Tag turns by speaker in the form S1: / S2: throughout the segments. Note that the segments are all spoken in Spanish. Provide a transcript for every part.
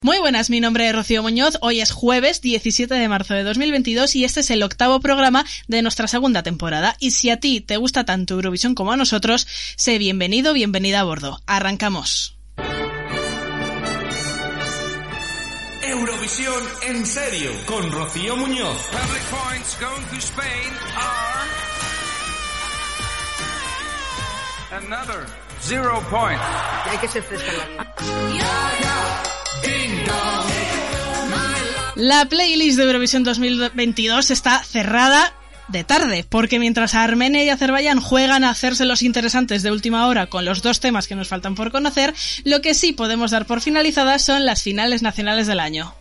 S1: Muy buenas, mi nombre es Rocío Muñoz. Hoy es jueves 17 de marzo de 2022 y este es el octavo programa de nuestra segunda temporada. Y si a ti te gusta tanto Eurovisión como a nosotros, sé bienvenido, bienvenida a bordo. Arrancamos.
S2: Eurovisión en serio con Rocío Muñoz.
S3: Public points going to Spain are another zero point.
S4: Hay que ser fresca en la vida.
S1: La playlist de Eurovisión 2022 está cerrada de tarde, porque mientras Armenia y Azerbaiyán juegan a hacerse los interesantes de última hora con los dos temas que nos faltan por conocer, lo que sí podemos dar por finalizadas son las finales nacionales del año.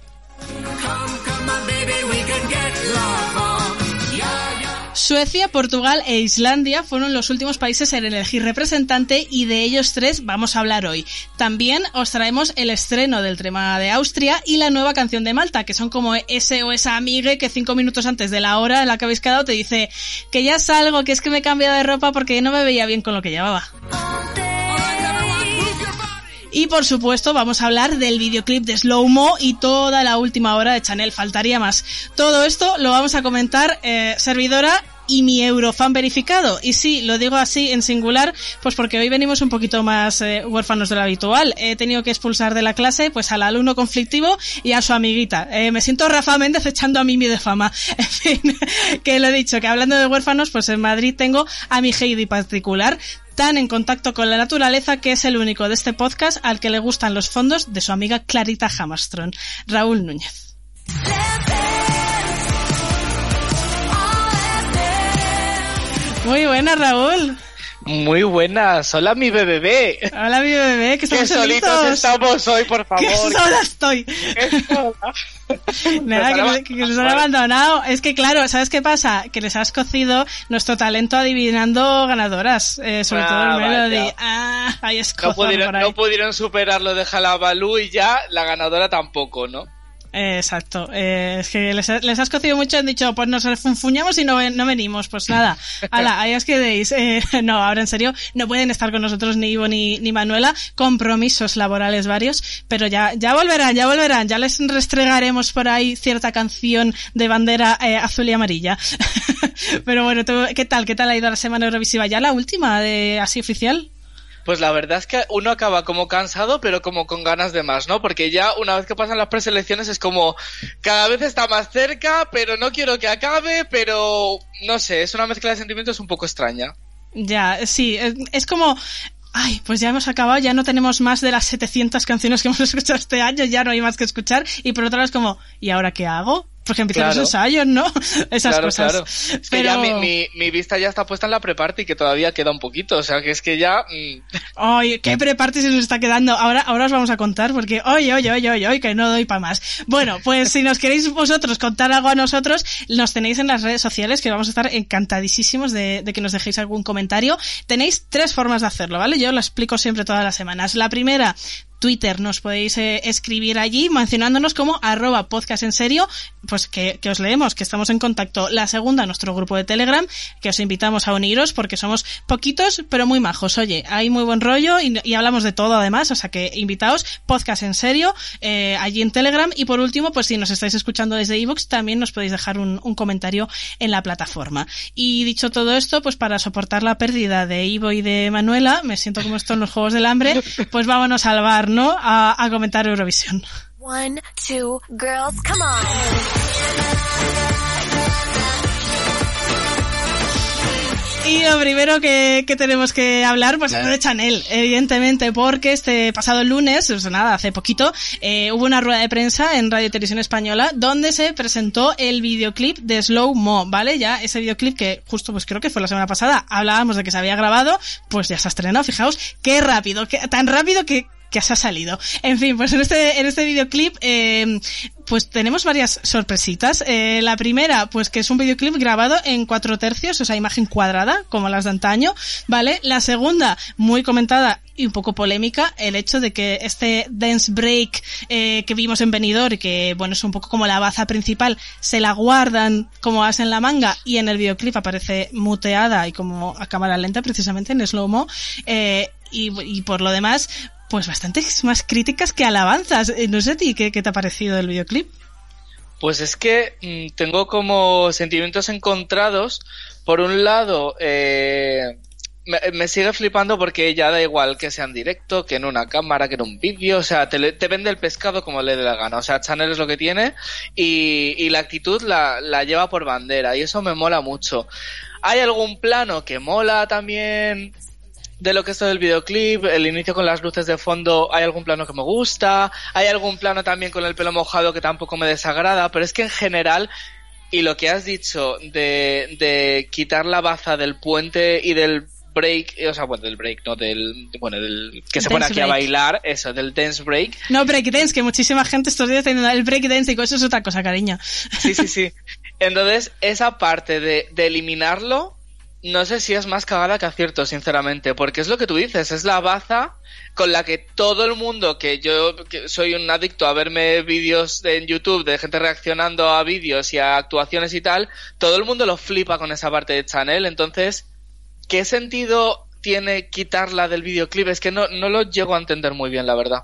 S1: Suecia, Portugal e Islandia fueron los últimos países en elegir representante y de ellos tres vamos a hablar hoy. También os traemos el estreno del tema de Austria y la nueva canción de Malta, que son como ese o esa amiga que cinco minutos antes de la hora en la que habéis quedado te dice que ya salgo, que es que me he cambiado de ropa porque no me veía bien con lo que llevaba. Y por supuesto vamos a hablar del videoclip de Slow Mo y toda la última hora de Chanel, faltaría más. Todo esto lo vamos a comentar eh, servidora y mi eurofan verificado. Y sí, lo digo así en singular, pues porque hoy venimos un poquito más eh, huérfanos de lo habitual. He tenido que expulsar de la clase pues al alumno conflictivo y a su amiguita. Eh, me siento Rafa Méndez echando a Mimi de fama. En fin, que lo he dicho, que hablando de huérfanos, pues en Madrid tengo a mi Heidi particular tan en contacto con la naturaleza que es el único de este podcast al que le gustan los fondos de su amiga Clarita Hamastron, Raúl Núñez. Muy buena, Raúl.
S5: Muy buenas. Hola, mi bebé.
S1: Hola, mi bebé, que estamos
S5: Qué solitos
S1: solitos.
S5: estamos hoy, por favor.
S1: ¡Qué sola estoy!
S5: Qué sola.
S1: Nada, que,
S5: Nos
S1: que nos han abandonado. Es que claro, ¿sabes qué pasa? Que les has cocido nuestro talento adivinando ganadoras, eh, sobre
S5: Ah,
S1: todo el
S5: vaya.
S1: Melody. Ah, hay
S5: No
S1: escozor
S5: pudieron,
S1: por ahí.
S5: no pudieron superar lo de Jalabalú y ya la ganadora tampoco, ¿no?
S1: Exacto. Eh, es que les, les has cocido mucho, han dicho, pues nos refunfuñamos y no, no venimos. Pues nada, ala, ahí os quedéis. Eh, no, ahora en serio, no pueden estar con nosotros ni Ivo ni, ni Manuela, compromisos laborales varios, pero ya, ya volverán, ya volverán, ya les restregaremos por ahí cierta canción de bandera eh, azul y amarilla. pero bueno, ¿tú, ¿qué tal? ¿Qué tal ha ido la semana Eurovisiva? ¿Ya la última de así oficial?
S5: Pues la verdad es que uno acaba como cansado, pero como con ganas de más, ¿no? Porque ya una vez que pasan las preselecciones es como cada vez está más cerca, pero no quiero que acabe, pero no sé, es una mezcla de sentimientos un poco extraña.
S1: Ya, sí, es, como... Ay, pues ya hemos acabado, ya no tenemos más de las 700 canciones que hemos escuchado este año, ya no hay más que escuchar. Y por otro lado es como, ¿y ahora qué hago? Porque empiezan
S5: Claro.
S1: los ensayos, ¿no? Esas
S5: claro,
S1: cosas.
S5: claro. Es que
S1: Pero...
S5: ya mi, mi, mi vista ya está puesta en la preparty, que todavía queda un poquito, o sea que es que ya... mm,
S1: Ay, qué preparte se nos está quedando. Ahora, ahora os vamos a contar porque, oye, oye, oye, oye, oye, que no doy para más. Bueno, pues si nos queréis vosotros contar algo a nosotros, nos tenéis en las redes sociales que vamos a estar encantadísimos de, de que nos dejéis algún comentario. Tenéis tres formas de hacerlo, ¿vale? Yo lo explico siempre todas las semanas. La primera, Twitter, nos podéis eh, escribir allí mencionándonos como arroba podcast en serio, pues que, que os leemos, que estamos en contacto. La segunda, nuestro grupo de Telegram, que os invitamos a uniros porque somos poquitos pero muy majos. Oye, hay muy buen rollo y, y hablamos de todo además, o sea que invitaos, podcast en serio, eh, allí en Telegram. Y por último, pues si nos estáis escuchando desde iVoox, también nos podéis dejar un, un comentario en la plataforma. Y dicho todo esto, pues para soportar la pérdida de Ivo y de Manuela, me siento como esto en los Juegos del Hambre, pues vámonos al bar, ¿no? A, a comentar Eurovisión.
S6: One, two, girls, come on.
S1: Y lo primero que, que tenemos que hablar, pues es de Chanel, evidentemente, porque este pasado lunes, o sea, nada, hace poquito, eh, hubo una rueda de prensa en Radio y Televisión Española donde se presentó el videoclip de Slow Mo, ¿vale? Ya ese videoclip que justo, pues creo que fue la semana pasada, hablábamos de que se había grabado, pues ya se ha estrenado, fijaos, qué rápido, qué, tan rápido que que se ha salido. En fin, pues en este, en este videoclip, eh, pues tenemos varias sorpresitas. Eh, la primera, pues que es un videoclip grabado en cuatro tercios, o sea, imagen cuadrada, como las de antaño, ¿vale? La segunda, muy comentada y un poco polémica, el hecho de que este dance break eh, que vimos en Benidorm que, bueno, es un poco como la baza principal, se la guardan como as en la manga y en el videoclip aparece muteada y como a cámara lenta precisamente en slow-mo. Eh, y, y por lo demás, pues bastantes más críticas que alabanzas. Eh, No sé a ti, ¿qué, qué te ha parecido el videoclip?
S5: Pues es que mm, tengo como sentimientos encontrados. Por un lado, eh, me, sigue flipando porque ya da igual que sea en directo, que en una cámara, que en un vídeo. O sea, te, vende el pescado como le dé la gana. O sea, Chanel es lo que tiene y, y la actitud la, la lleva por bandera y eso me mola mucho. Hay algún plano que mola también de lo que es todo el videoclip, el inicio con las luces de fondo, hay algún plano que me gusta, hay algún plano también con el pelo mojado que tampoco me desagrada, pero es que en general, y lo que has dicho de, de quitar la baza del puente y del break, o sea, bueno, del break, no del, bueno, del que se pone
S1: Dance
S5: aquí a
S1: break.
S5: bailar, eso, del dance break,
S1: No, breakdance, que muchísima gente estos días teniendo el breakdance y eso es otra cosa, cariño.
S5: Sí, sí, sí. Entonces, esa parte de, de eliminarlo, no sé si es más cagada que acierto, sinceramente, porque es lo que tú dices, es la baza con la que todo el mundo, que yo soy un adicto a verme vídeos en YouTube de gente reaccionando a vídeos y a actuaciones y tal, todo el mundo lo flipa con esa parte de Chanel, entonces, ¿qué sentido tiene quitarla del videoclip? Es que no, no lo llego a entender muy bien, la verdad.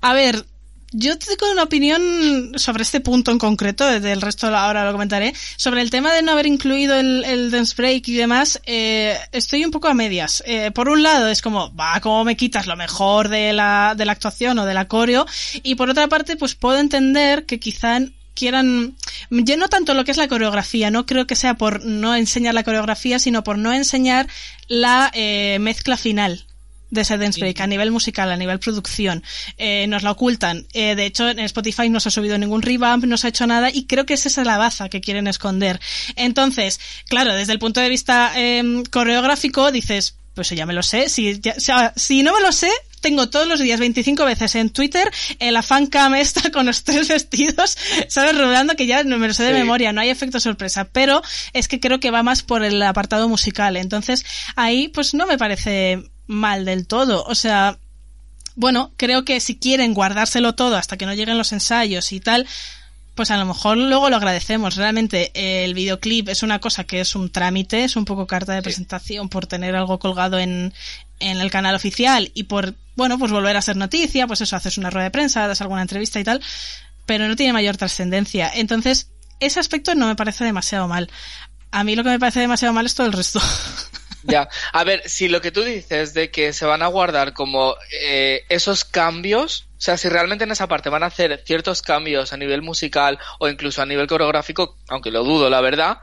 S1: A ver, yo tengo una opinión sobre este punto en concreto, del resto ahora lo comentaré. Sobre el tema de no haber incluido el, el dance break y demás, eh, estoy un poco a medias. Eh, por un lado es como, va, ¿cómo me quitas lo mejor de la, de la actuación o de la coreo? Y por otra parte, pues puedo entender que quizá quieran, yo no tanto lo que es la coreografía, no creo que sea por no enseñar la coreografía, sino por no enseñar la eh, mezcla final de ese dance break a nivel musical, a nivel producción. Eh, nos la ocultan. Eh, de hecho, en Spotify no se ha subido ningún revamp, no se ha hecho nada y creo que es esa la baza que quieren esconder. Entonces, claro, desde el punto de vista eh, coreográfico dices, pues ya me lo sé. Si, ya- si no me lo sé, tengo todos los días 25 veces en Twitter eh, la fancam esta con los tres vestidos, ¿sabes? Rodando que ya no me lo sé de
S5: Sí.
S1: memoria, no hay efecto sorpresa, pero es que creo que va más por el apartado musical. Entonces, ahí pues no me parece mal del todo. O sea, bueno, creo que si quieren guardárselo todo hasta que no lleguen los ensayos y tal, pues a lo mejor luego lo agradecemos. Realmente eh, el videoclip es una cosa que es un trámite, es un poco carta de presentación por tener algo colgado en, en el canal oficial y por, bueno, pues volver a ser noticia, pues eso, haces una rueda de prensa, das alguna entrevista y tal, pero no tiene mayor trascendencia. Entonces, ese aspecto no me parece demasiado mal. A mí lo que me parece demasiado mal es todo el resto.
S5: Ya, a ver, si lo que tú dices de que se van a guardar como eh, esos cambios, o sea, si realmente en esa parte van a hacer ciertos cambios a nivel musical o incluso a nivel coreográfico, aunque lo dudo, la verdad,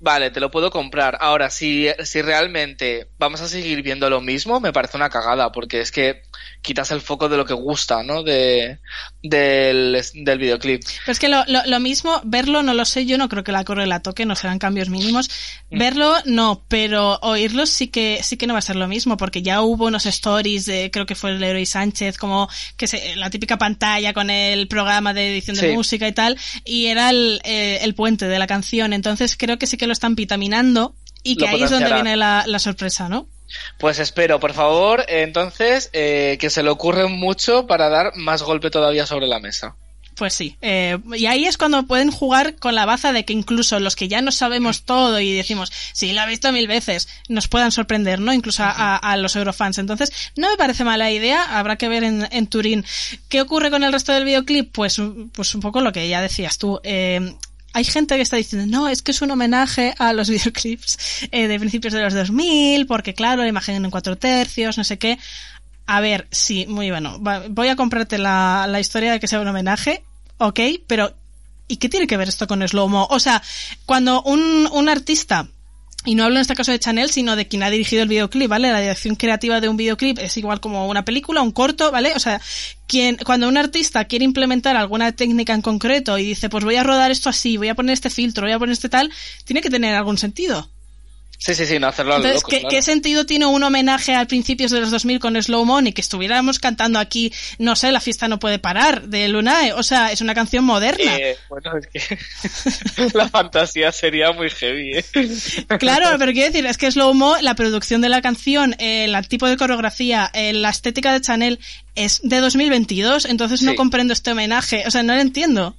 S5: vale, te lo puedo comprar. Ahora, si, si realmente vamos a seguir viendo lo mismo, me parece una cagada, porque es que quitas el foco de lo que gusta, ¿no? De, del, del videoclip.
S1: Pero es que lo, lo, lo mismo, verlo no lo sé, yo no creo que la corre la toque, no serán cambios mínimos. Verlo no, pero oírlo sí que sí que no va a ser lo mismo, porque ya hubo unos stories de, creo que fue el Leroy Sánchez, como que se, la típica pantalla con el programa de edición de
S5: Sí.
S1: música y tal, y era el, eh, el puente de la canción, entonces creo que sí que lo están vitaminando y que ahí es donde viene la, la sorpresa, ¿no?
S5: Pues espero, por favor, entonces, eh, que se le ocurren mucho para dar más golpe todavía sobre la mesa.
S1: Pues sí, eh, y ahí es cuando pueden jugar con la baza de que incluso los que ya no sabemos todo y decimos, sí, lo he visto mil veces, nos puedan sorprender, ¿no? Incluso a, a- a los eurofans. Entonces, no me parece mala idea, habrá que ver en, en Turín. ¿Qué ocurre con el resto del videoclip? Pues, pues un poco lo que ya decías tú. Eh, hay gente que está diciendo, no, es que es un homenaje a los videoclips eh, de principios de los 2000, porque claro, la imagen en cuatro tercios, no sé qué. A ver, sí, muy bueno. Voy a comprarte la, la historia de que sea un homenaje, ok, pero ¿y qué tiene que ver esto con Slow-Mo? O sea, cuando un, un artista, y no hablo en este caso de Chanel, sino de quien ha dirigido el videoclip, ¿vale? La dirección creativa de un videoclip es igual como una película, un corto, ¿vale? O sea, quien, cuando un artista quiere implementar alguna técnica en concreto y dice, pues voy a rodar esto así, voy a poner este filtro, voy a poner este tal, tiene que tener algún sentido.
S5: Sí, sí, sí, no hacerlo a lo
S1: Entonces,
S5: loco,
S1: ¿qué,
S5: claro.
S1: qué sentido tiene un homenaje a principios de los 2000 con Slow Mo y que estuviéramos cantando aquí, no sé, La fiesta no puede parar, de Lunae? O sea, es una canción moderna.
S5: Eh, bueno, es que la fantasía sería muy heavy, ¿eh?
S1: Claro, pero quiero decir, es que Slow Mo, la producción de la canción, el tipo de coreografía, la estética de Chanel es de 2022, entonces no
S5: Sí.
S1: comprendo este homenaje, o sea, no lo entiendo.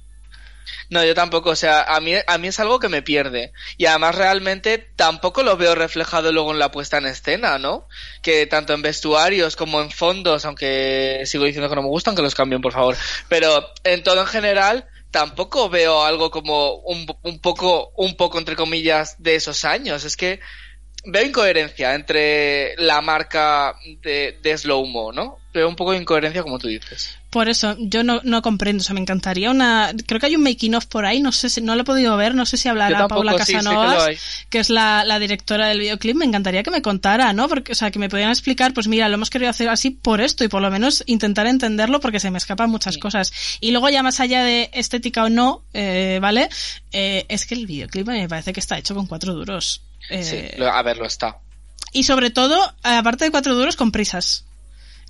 S5: No, yo tampoco, o sea, a mí, a mí es algo que me pierde. Y además realmente tampoco lo veo reflejado luego en la puesta en escena, ¿no? Que tanto en vestuarios como en fondos, aunque sigo diciendo que no me gustan, que los cambien, por favor. Pero en todo en general, tampoco veo algo como un, un poco, un poco entre comillas, de esos años. Es que veo incoherencia entre la marca de, de Slow Mo, ¿no? Veo un poco de incoherencia como tú dices.
S1: Por eso, yo no, no comprendo, o sea, me encantaría una... Creo que hay un making of por ahí, no sé si, no lo he podido ver, no sé si hablará
S5: tampoco,
S1: Paula
S5: sí,
S1: Casanovas,
S5: hay.
S1: que es la, la directora del videoclip, me encantaría que me contara, ¿no? Porque, o sea, que me pudieran explicar, pues mira, lo hemos querido hacer así por esto y por lo menos intentar entenderlo porque se me escapan muchas cosas. Y luego ya más allá de estética o no, eh, ¿vale? Eh, es que el videoclip me parece que está hecho con cuatro duros. Eh,
S5: Sí, lo- a ver, lo está.
S1: y sobre todo, aparte de cuatro duros, con prisas.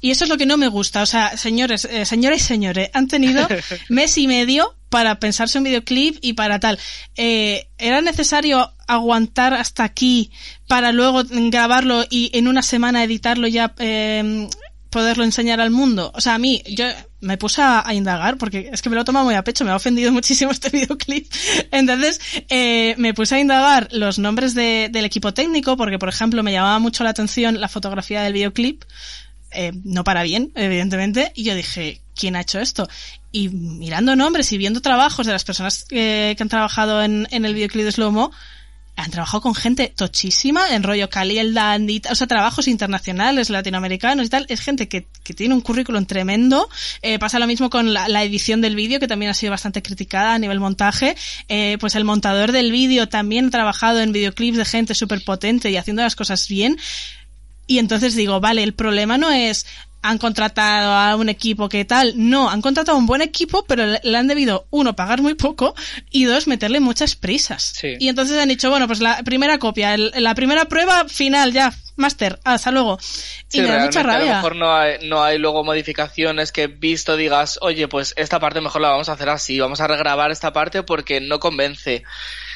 S1: Y eso es lo que no me gusta. O sea, señores, eh, señoras y señores, han tenido mes y medio para pensarse un videoclip y para tal. Eh, ¿Era necesario aguantar hasta aquí para luego grabarlo y en una semana editarlo ya eh, poderlo enseñar al mundo? O sea, a mí, yo me puse a, indagar porque es que me lo toma muy a pecho, me ha ofendido muchísimo este videoclip. Entonces, eh, me puse a indagar los nombres de- del equipo técnico porque, por ejemplo, me llamaba mucho la atención la fotografía del videoclip eh, no para bien, evidentemente, y yo dije, ¿quién ha hecho esto? Y mirando nombres y viendo trabajos de las personas eh, que han trabajado en, en el videoclip de Slow Mo, han trabajado con gente tochísima, en rollo Cali, el Dandy, o sea, trabajos internacionales, latinoamericanos y tal. Es gente que, que tiene un currículum tremendo. Eh, pasa lo mismo con la, edición del vídeo, que también ha sido bastante criticada a nivel montaje. Eh, pues el montador del vídeo también ha trabajado en videoclips de gente súper potente y haciendo las cosas bien. Y entonces digo, vale, el problema no es han contratado a un equipo que tal, no, han contratado a un buen equipo, pero le, han debido, uno, pagar muy poco y dos, meterle muchas prisas.
S5: Sí.
S1: Y entonces han dicho, bueno, pues la primera copia, el- la primera prueba final, ya, máster, hasta luego.
S5: Sí,
S1: y me da mucha
S5: realmente, A lo
S1: rabia.
S5: mejor no hay, no hay luego modificaciones que visto digas, oye, pues esta parte mejor la vamos a hacer así, vamos a regrabar esta parte porque no convence.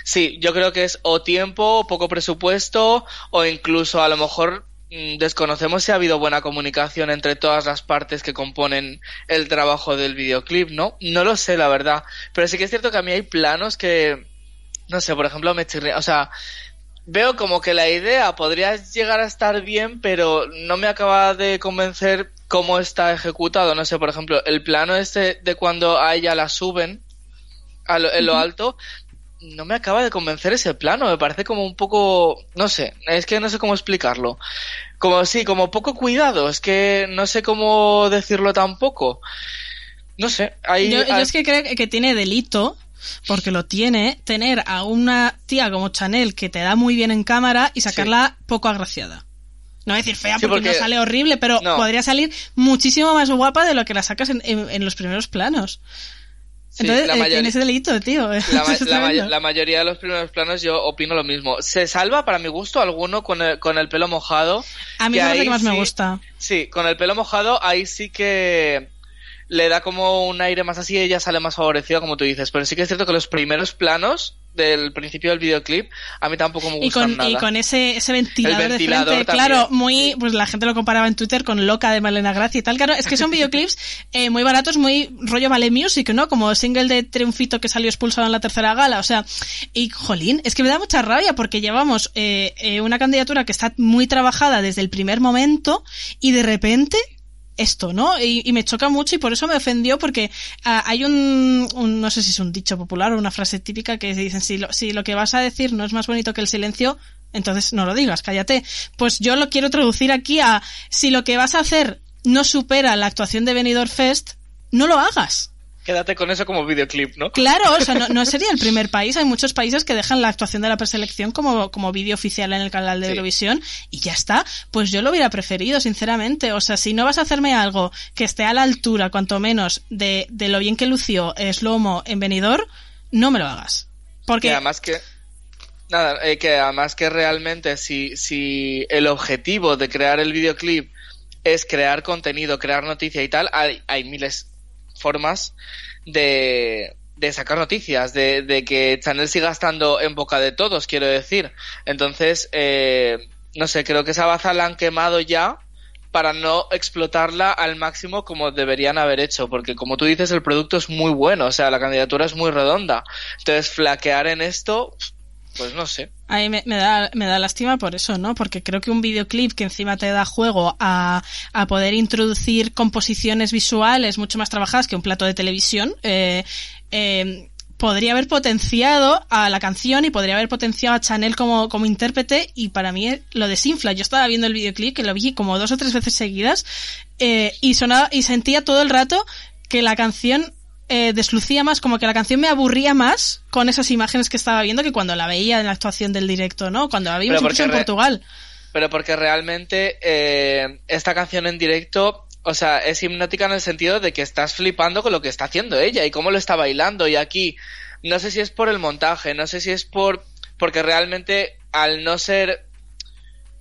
S5: Sí, yo creo que es o tiempo, poco presupuesto, o incluso a lo mejor desconocemos si ha habido buena comunicación entre todas las partes que componen el trabajo del videoclip, ¿no? No lo sé, la verdad. Pero sí que es cierto que a mí hay planos que, no sé, por ejemplo, me chirría, o sea, veo como que la idea podría llegar a estar bien, pero no me acaba de convencer cómo está ejecutado. No sé, por ejemplo, el plano este de cuando a ella la suben a lo- en lo alto, no me acaba de convencer ese plano. Me parece como un poco, no sé, es que no sé cómo explicarlo. Como sí, como poco cuidado. Es que no sé cómo decirlo tampoco. No sé, ahí
S1: Yo, es que creo que tiene delito, porque lo tiene, tener a una tía como Chanel que te da muy bien en cámara y sacarla poco agraciada. No voy a decir fea
S5: Sí,
S1: porque,
S5: porque-
S1: no sale horrible, pero
S5: No.
S1: podría salir muchísimo más guapa de lo que la sacas en, en- en los primeros planos.
S5: Sí,
S1: Entonces,
S5: la
S1: eh,
S5: mayoría-
S1: tiene ese delito, tío.
S5: La, ma- mayoría de los primeros planos yo opino lo mismo. Se salva para mi gusto alguno con el, con el pelo mojado.
S1: A mí es lo que más me gusta.
S5: Sí, con el pelo mojado ahí sí que le da como un aire más así, ella sale más favorecida como tú dices. Pero sí que es cierto que los primeros planos del principio del videoclip a mí tampoco me
S1: Y
S5: gustan
S1: con,
S5: nada.
S1: y con ese, ese ventilador, de frente,
S5: también,
S1: claro, muy, pues la gente lo comparaba en Twitter con Loca de Malena Gracia y tal, claro, es que son videoclips eh, muy baratos, muy rollo Vale Music, ¿no? Como single de Triunfito que salió expulsado en la tercera gala, o sea, y jolín, es que me da mucha rabia porque llevamos eh, eh, una candidatura que está muy trabajada desde el primer momento y de repente esto, ¿no? Y, me choca mucho y por eso me ofendió porque ah, hay un, un- no sé si es un dicho popular o una frase típica que dicen si lo, si lo que vas a decir no es más bonito que el silencio, entonces no lo digas, cállate. Pues yo lo quiero traducir aquí a si lo que vas a hacer no supera la actuación de Benidorm Fest, no lo hagas.
S5: Quédate con eso como videoclip, ¿no?
S1: Claro, o sea, no, no sería el primer país. Hay muchos países que dejan la actuación de la preselección como, como vídeo oficial en el canal de
S5: Sí.
S1: Eurovisión y ya está. Pues yo lo hubiera preferido, sinceramente. O sea, si no vas a hacerme algo que esté a la altura, cuanto menos, de, de lo bien que lució Slomo en Benidorm, no me lo hagas.
S5: Y
S1: Porque
S5: además que Nada, eh, que además que realmente si, si el objetivo de crear el videoclip es crear contenido, crear noticia y tal, hay, hay miles formas de, de sacar noticias, de, de que Chanel siga estando en boca de todos, quiero decir. Entonces, eh, no sé, creo que esa baza la han quemado ya para no explotarla al máximo como deberían haber hecho, porque como tú dices, el producto es muy bueno, o sea, la candidatura es muy redonda. Entonces, flaquear en esto, pues no sé.
S1: A me, me da, me da lástima por eso, ¿no? Porque creo que un videoclip que encima te da juego a, a poder introducir composiciones visuales mucho más trabajadas que un plato de televisión, eh, eh, podría haber potenciado a la canción y podría haber potenciado a Chanel como, como intérprete y para mí lo desinfla. Yo estaba viendo el videoclip que lo vi como dos o tres veces seguidas eh, y sonaba y sentía todo el rato que la canción eh, deslucía más, como que la canción me aburría más con esas imágenes que estaba viendo que cuando la veía en la actuación del directo, ¿no? Cuando la vimos incluso en Portugal.
S5: Pero porque realmente eh, esta canción en directo, o sea, es hipnótica en el sentido de que estás flipando con lo que está haciendo ella y cómo lo está bailando. Y aquí, no sé si es por el montaje, no sé si es por. Porque realmente, al no ser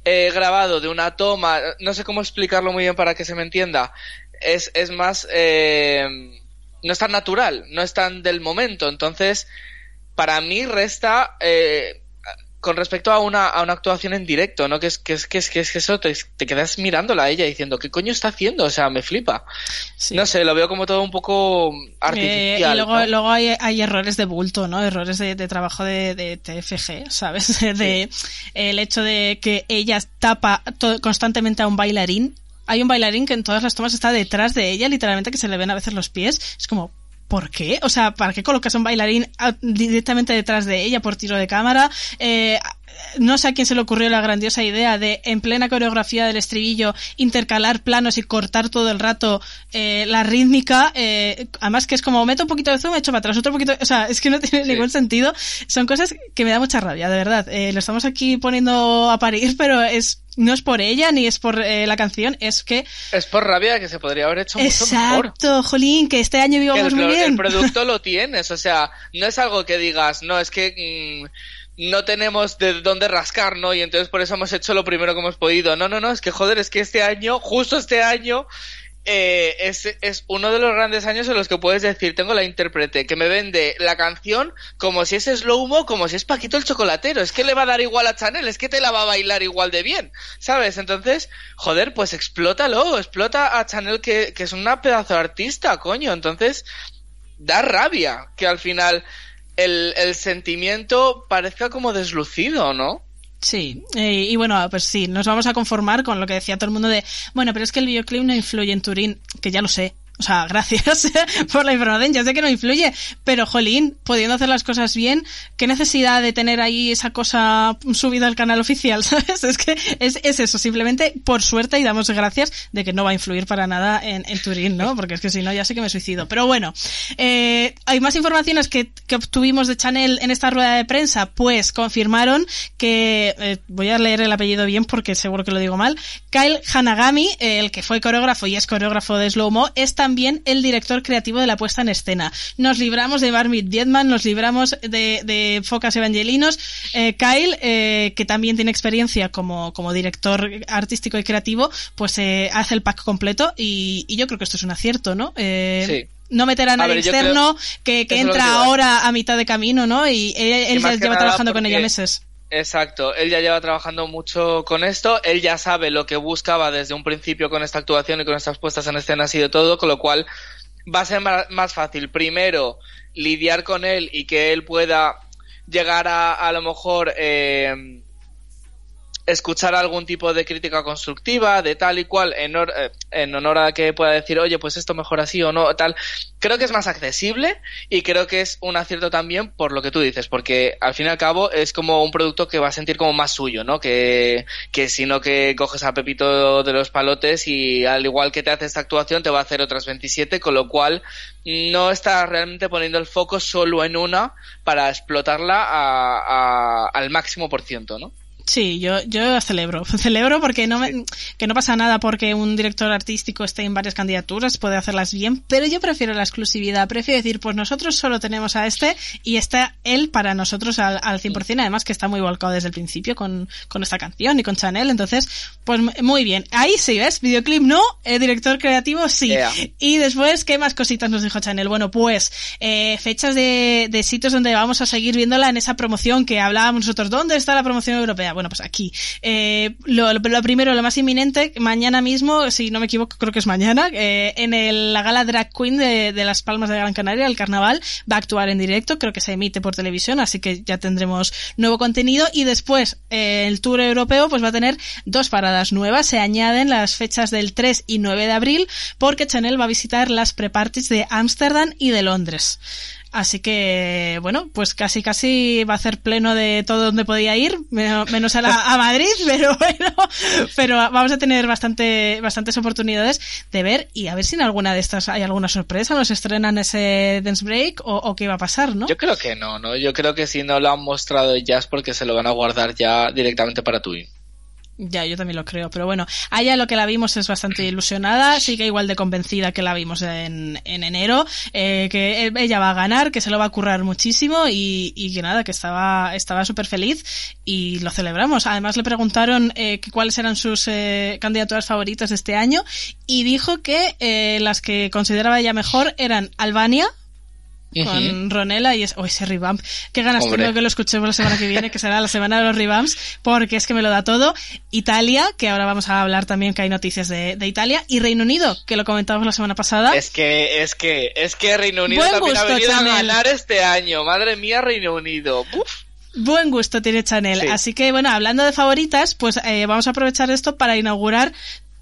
S5: eh, grabado de una toma, no sé cómo explicarlo muy bien para que se me entienda, es, es más. Eh, no es tan natural, no es tan del momento. Entonces, para mí resta. Eh, con respecto a una, a una actuación en directo, ¿no? Que es que, es, que, es, que, es que eso te, te quedas mirándola a ella diciendo, ¿qué coño está haciendo? O sea, me flipa.
S1: Sí.
S5: No sé, lo veo como todo un poco
S1: Eh,
S5: artificial.
S1: y luego,
S5: ¿no?
S1: luego hay, hay errores de bulto, ¿no? Errores de, de trabajo de, de TFG, ¿sabes? De el hecho de que ella tapa constantemente a un bailarín. Hay un bailarín que en todas las tomas está detrás de ella, literalmente que se le ven a veces los pies. Es como, ¿por qué? O sea, ¿para qué colocas a un bailarín directamente detrás de ella por tiro de cámara? Eh, no sé a quién se le ocurrió la grandiosa idea de, en plena coreografía del estribillo, intercalar planos y cortar todo el rato eh, la rítmica. eh, además que es como, meto un poquito de zoom, echo para atrás, otro poquito... O sea, es que no tiene
S5: Sí.
S1: ningún sentido. Son cosas que me da mucha rabia, de verdad. Eh, lo estamos aquí poniendo a parir, pero es no es por ella ni es por eh, la canción, es que...
S5: Es por rabia que se podría haber hecho mucho mejor.
S1: Exacto, Jolín, que este año
S5: Que el,
S1: vivamos muy
S5: pro- el
S1: bien.
S5: producto lo tienes, o sea, no es algo que digas, no, es que mm, no tenemos de dónde rascar, ¿no? Y entonces por eso hemos hecho lo primero que hemos podido. No, no, no, es que joder, es que este año, justo este año, eh, es, es uno de los grandes años en los que puedes decir, tengo la intérprete que me vende la canción como si es slow-mo, como si es Paquito el chocolatero. Es que le va a dar igual a Chanel, es que te la va a bailar igual de bien, ¿sabes? Entonces, joder, pues explótalo, explota a Chanel que, que es una pedazo artista, coño. Entonces, da rabia que al final el, el sentimiento parezca como deslucido, ¿no?
S1: Sí, eh, y bueno, pues sí, nos vamos a conformar con lo que decía todo el mundo de, bueno, pero es que el videoclip no influye en Turín, que ya lo sé. O sea, gracias por la información, ya sé que no influye, pero jolín, pudiendo hacer las cosas bien, ¿qué necesidad de tener ahí esa cosa subida al canal oficial? ¿Sabes? Es que es, es eso, simplemente por suerte y damos gracias de que no va a influir para nada en, en Turín, ¿no? Porque es que si no ya sé que me suicido. Pero bueno, eh, hay más informaciones que, que obtuvimos de Chanel en esta rueda de prensa, pues confirmaron que, eh, voy a leer el apellido bien porque seguro que lo digo mal, Kyle Hanagami, el que fue coreógrafo y es coreógrafo de Slow Mo, es también el director creativo de la puesta en escena. Nos libramos de Barmit Dietman, nos libramos de, de Focas Evangelinos. Eh, Kyle, eh, que también tiene experiencia como, como director artístico y creativo, pues eh, hace el pack completo y, y yo creo que esto es un acierto, ¿no? Eh,
S5: Sí.
S1: No meter a nadie externo que, que
S5: lo
S1: entra
S5: que digo.
S1: ahora a mitad de camino, ¿no? Y él, él ya
S5: que
S1: lleva trabajando con ella meses.
S5: Exacto, él ya lleva trabajando mucho con esto, él ya sabe lo que buscaba desde un principio con esta actuación y con estas puestas en escena y de todo, con lo cual va a ser más fácil primero lidiar con él y que él pueda llegar a a lo mejor eh, escuchar algún tipo de crítica constructiva de tal y cual en, hor- eh, en honor a que pueda decir oye pues esto mejor así o no tal creo que es más accesible y creo que es un acierto también por lo que tú dices porque al fin y al cabo es como un producto que va a sentir como más suyo no que, que si no que coges a Pepito de los palotes y al igual que te hace esta actuación te va a hacer otras 27 con lo cual no está realmente poniendo el foco solo en una para explotarla a- al máximo por ciento no
S1: Sí, yo, yo celebro. Celebro porque no me, que no pasa nada porque un director artístico esté en varias candidaturas, puede hacerlas bien, pero yo prefiero la exclusividad. Prefiero decir, pues nosotros solo tenemos a este y está él para nosotros al, al 100%, además que está muy volcado desde el principio con, con esta canción y con Chanel. Entonces, pues muy bien. Ahí sí, ¿ves? Videoclip no, eh, director creativo sí.
S5: Yeah.
S1: Y después, ¿qué más cositas nos dijo Chanel? Bueno, pues eh, fechas de, de sitios donde vamos a seguir viéndola en esa promoción que hablábamos nosotros. ¿Dónde está la promoción europea? Bueno, pues aquí. Eh, lo, primero, lo más inminente, mañana mismo, si no me equivoco, creo que es mañana, eh, en la gala Drag Queen de, de, Las Palmas de Gran Canaria, el carnaval, va a actuar en directo, creo que se emite por televisión, así que ya tendremos nuevo contenido. Y después, eh, el tour europeo, pues va a tener dos paradas nuevas. Se añaden las fechas del 3 y 9 de abril, porque Chanel va a visitar las pre-parties de Ámsterdam y de Londres. Así que, bueno, pues casi casi va a hacer pleno de todo donde podía ir, menos a, la, a Madrid, pero bueno, pero vamos a tener bastante, bastantes oportunidades de ver y a ver si en alguna de estas hay alguna sorpresa, nos estrenan ese Dance Break o, o qué va a pasar, ¿no?
S5: Yo creo que no, ¿no? Yo creo que si no lo han mostrado ya es porque se lo van a guardar ya directamente para Twin.
S1: Ya, yo también lo creo, pero bueno, a ella lo que la vimos es bastante ilusionada, sigue igual de convencida que la vimos en, en enero, eh, que ella va a ganar, que se lo va a currar muchísimo y, y que nada, que estaba estaba súper feliz y lo celebramos. Además le preguntaron eh, cuáles eran sus eh, candidaturas favoritas de este año y dijo que eh, las que consideraba ella mejor eran Albania, uh -huh. Ronela y es, oh, ese revamp. Qué ganas Hombre. tengo que lo escuchemos la semana que viene, que será la semana de los revamps, porque es que me lo da todo. Italia, que ahora vamos a hablar también que hay noticias de, de Italia, y Reino Unido, que lo comentábamos la semana pasada.
S5: Es que, es que, es que Reino Unido Buen también gusto, ha venido Chanel. a ganar este año. Madre mía, Reino Unido. Uf.
S1: Buen gusto tiene Chanel. Sí. Así que, bueno, hablando de favoritas, pues eh, vamos a aprovechar esto para inaugurar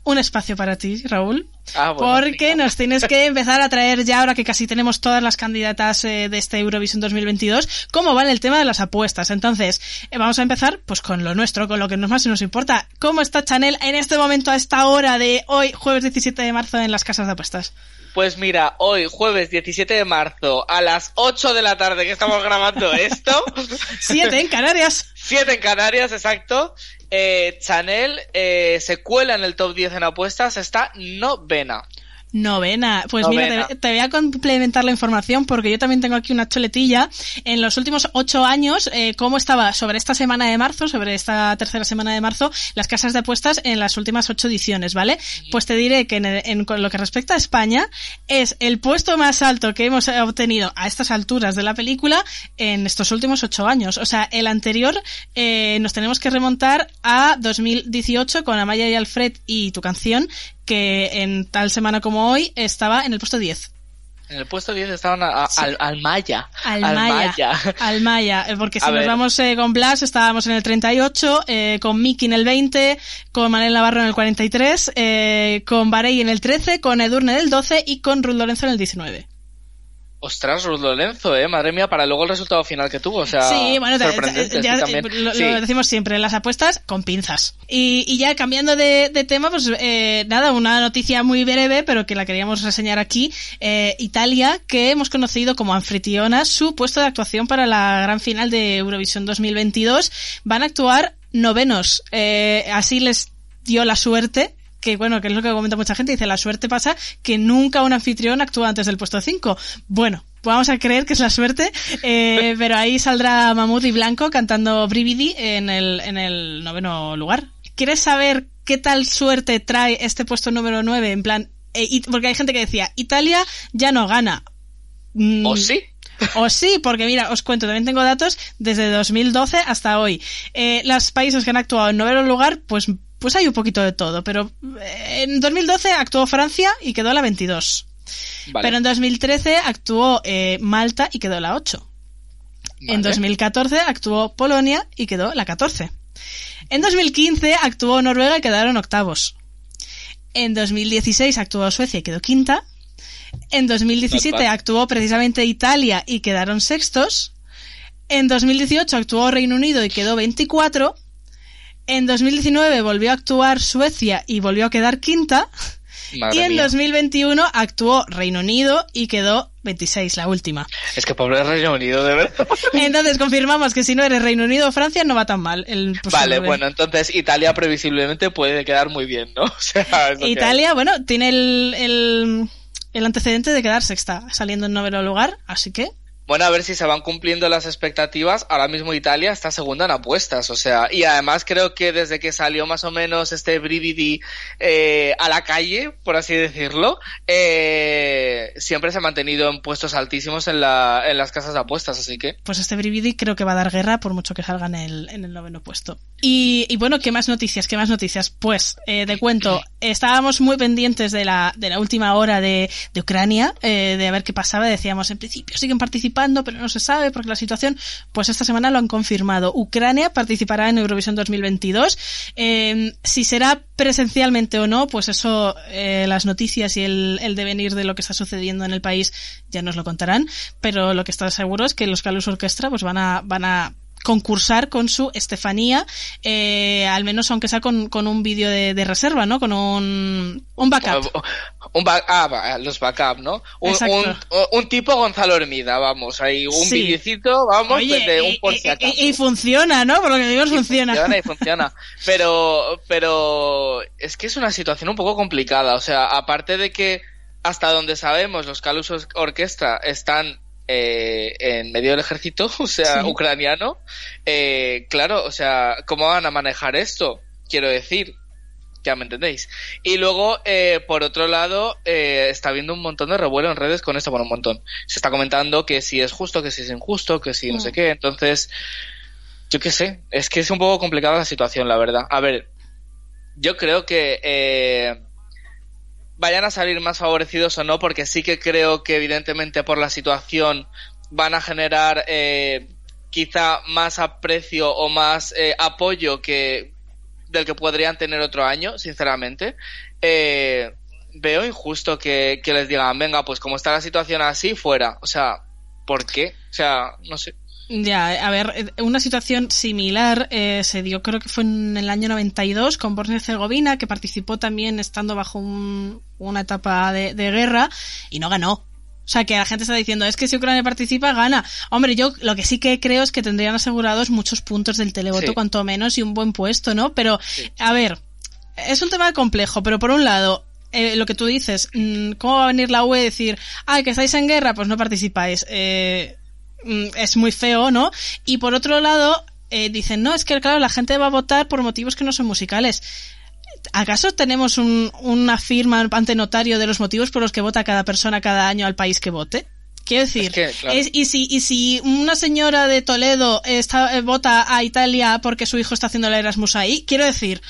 S1: un espacio para ti, Raúl.
S5: Ah, bueno,
S1: porque nos tienes que empezar a traer ya, ahora que casi tenemos todas las candidatas eh, de este Eurovisión 2022, cómo va el tema de las apuestas. Entonces, eh, vamos a empezar pues con lo nuestro, con lo que más nos importa. ¿Cómo está Chanel en este momento, a esta hora de hoy, jueves 17 de marzo, en las casas de apuestas?
S5: Pues mira, hoy, jueves 17 de marzo, a las 8 de la tarde que estamos grabando esto.
S1: 7 en Canarias.
S5: 7 en Canarias, exacto eh, Chanel eh, se cuela en el top 10 en apuestas, está novena.
S1: Novena. Pues Novena. mira, te, te, voy a complementar la información porque yo también tengo aquí una choletilla. En los últimos ocho años, eh, cómo estaba sobre esta semana de marzo, sobre esta tercera semana de marzo, las casas de apuestas en las últimas ocho ediciones, ¿vale? Pues te diré que en, en con lo que respecta a España, es el puesto más alto que hemos obtenido a estas alturas de la película en estos últimos ocho años. O sea, el anterior eh, nos tenemos que remontar a 2018 con Amaya y Alfred y tu canción, que en tal semana como hoy estaba en el puesto 10.
S5: En el puesto 10 estaban a, a, sí. al, al, Maya.
S1: Al, al Maya. Maya. Al Maya. Eh, porque si a nos ver. vamos eh, con Blas, estábamos en el 38, eh, con Miki en el 20, con Manel Navarro en el 43, eh, con Barey en el 13, con Edurne en el 12 y con Ruth Lorenzo en el 19.
S5: Ostras, Ruth Lorenzo, eh, madre mía, para luego el resultado final que tuvo, o sea,
S1: sí, bueno, sorprendente, ya, sí, lo, sí. lo, decimos siempre, las apuestas con pinzas. Y, y ya cambiando de, de tema, pues eh, nada, una noticia muy breve, pero que la queríamos reseñar aquí, eh, Italia, que hemos conocido como anfitriona su puesto de actuación para la gran final de Eurovisión 2022, van a actuar novenos, eh, así les dio la suerte que bueno, que es lo que comenta mucha gente, dice la suerte pasa que nunca un anfitrión actúa antes del puesto 5. Bueno, vamos a creer que es la suerte, eh, pero ahí saldrá Mamut y Blanco cantando Brividi en el, en el noveno lugar. ¿Quieres saber qué tal suerte trae este puesto número 9? En plan, eh, porque hay gente que decía, Italia ya no gana.
S5: Mm, ¿O sí?
S1: O sí, porque mira, os cuento, también tengo datos desde 2012 hasta hoy. Eh, los países que han actuado en noveno lugar, pues pues hay un poquito de todo, pero eh, en 2012 actuó Francia y quedó la 22. Vale. Pero en 2013 actuó eh, Malta y quedó la 8. Vale. En 2014 actuó Polonia y quedó la 14. En 2015 actuó Noruega y quedaron octavos. En 2016 actuó Suecia y quedó quinta. En 2017 actuó precisamente Italia y quedaron sextos. En 2018 actuó Reino Unido y quedó 24. En 2019 volvió a actuar Suecia y volvió a quedar quinta.
S5: Madre
S1: y en
S5: mía.
S1: 2021 actuó Reino Unido y quedó 26, la última.
S5: Es que pobre Reino Unido, de verdad.
S1: Entonces confirmamos que si no eres Reino Unido o Francia no va tan mal. El
S5: Vale, bueno, entonces Italia previsiblemente puede quedar muy bien, ¿no? O sea, que
S1: Italia, bueno, tiene el, el, el antecedente de quedar sexta, saliendo en noveno lugar, así que
S5: Bueno, a ver si se van cumpliendo las expectativas. Ahora mismo Italia está segunda en apuestas, o sea, y además creo que desde que salió más o menos este Brividi eh, a la calle, por así decirlo, eh, siempre se ha mantenido en puestos altísimos en, la, en las casas de apuestas, así que.
S1: pues este Brividi creo que va a dar guerra por mucho que salga en el, en el noveno puesto. Y, y bueno, ¿qué más noticias? ¿Qué más noticias? Pues, eh, te cuento, estábamos muy pendientes de la, de la última hora de, de Ucrania, eh, de ver qué pasaba. Decíamos, en principio siguen participando, pero no se sabe porque la situación, pues esta semana lo han confirmado. Ucrania participará en Eurovisión 2022. Eh, si será presencialmente o no, pues eso, eh, las noticias y el, el devenir de lo que está sucediendo en el país ya nos lo contarán. Pero lo que está seguro es que los Calus Orquestra pues van a, van a concursar con su Estefanía, eh, al menos aunque sea con, con un vídeo de, de reserva, ¿no? Con un, un backup.
S5: Un ba- ah, los backup, ¿no? Un, un, un tipo Gonzalo Hermida, vamos, ahí un
S1: Sí.
S5: videocito, vamos,
S1: Oye,
S5: de un por
S1: y-
S5: si acaso.
S1: y- y funciona, ¿no? Por lo que digo,
S5: Y
S1: funciona.
S5: Funciona y funciona. Pero, pero es que es una situación un poco complicada. O sea, aparte de que hasta donde sabemos los Calus Or- Orquestra están eh, en medio del ejército, o sea,
S1: Sí.
S5: ucraniano, eh, claro, o sea, ¿cómo van a manejar esto? Quiero decir, ya me entendéis. Y luego, eh, por otro lado, eh, está habiendo un montón de revuelo en redes con esto, bueno, un montón. Se está comentando que si es justo, que si es injusto, que si no
S1: Mm.
S5: sé qué. Entonces, yo qué sé, es que es un poco complicada la situación, la verdad. A ver, yo creo que eh, vayan a salir más favorecidos o no, porque sí que creo que evidentemente por la situación van a generar eh, quizá más aprecio o más eh, apoyo que del que podrían tener otro año, sinceramente. Eh, veo injusto que, que les digan, venga, pues como está la situación así, fuera. O sea, ¿por qué? O sea, no sé.
S1: Ya, a ver, eh, una situación similar eh, se dio, creo que fue en el año 92 con Bosnia y Herzegovina, que participó también estando bajo un- una etapa de, de guerra y no ganó. O sea, que la gente está diciendo, es que si Ucrania participa, gana. Hombre, yo lo que sí que creo es que tendrían asegurados muchos puntos del televoto,
S5: Sí.
S1: cuanto menos, y un buen puesto, ¿no? Pero, a ver, es un tema complejo, pero por un lado, eh, lo que tú dices, mm, ¿cómo va a venir la UE a decir, ah, que estáis en guerra, pues no participáis? Eh, es muy feo, ¿no? Y por otro lado, eh, dicen, no, es que claro, la gente va a votar por motivos que no son musicales. ¿Acaso tenemos un- una firma ante notario de los motivos por los que vota cada persona cada año al país que vote? Quiero decir,
S5: que, claro.
S1: es- y, si, y si una señora de Toledo está, eh, vota a Italia porque su hijo está haciendo el Erasmus ahí, quiero decir,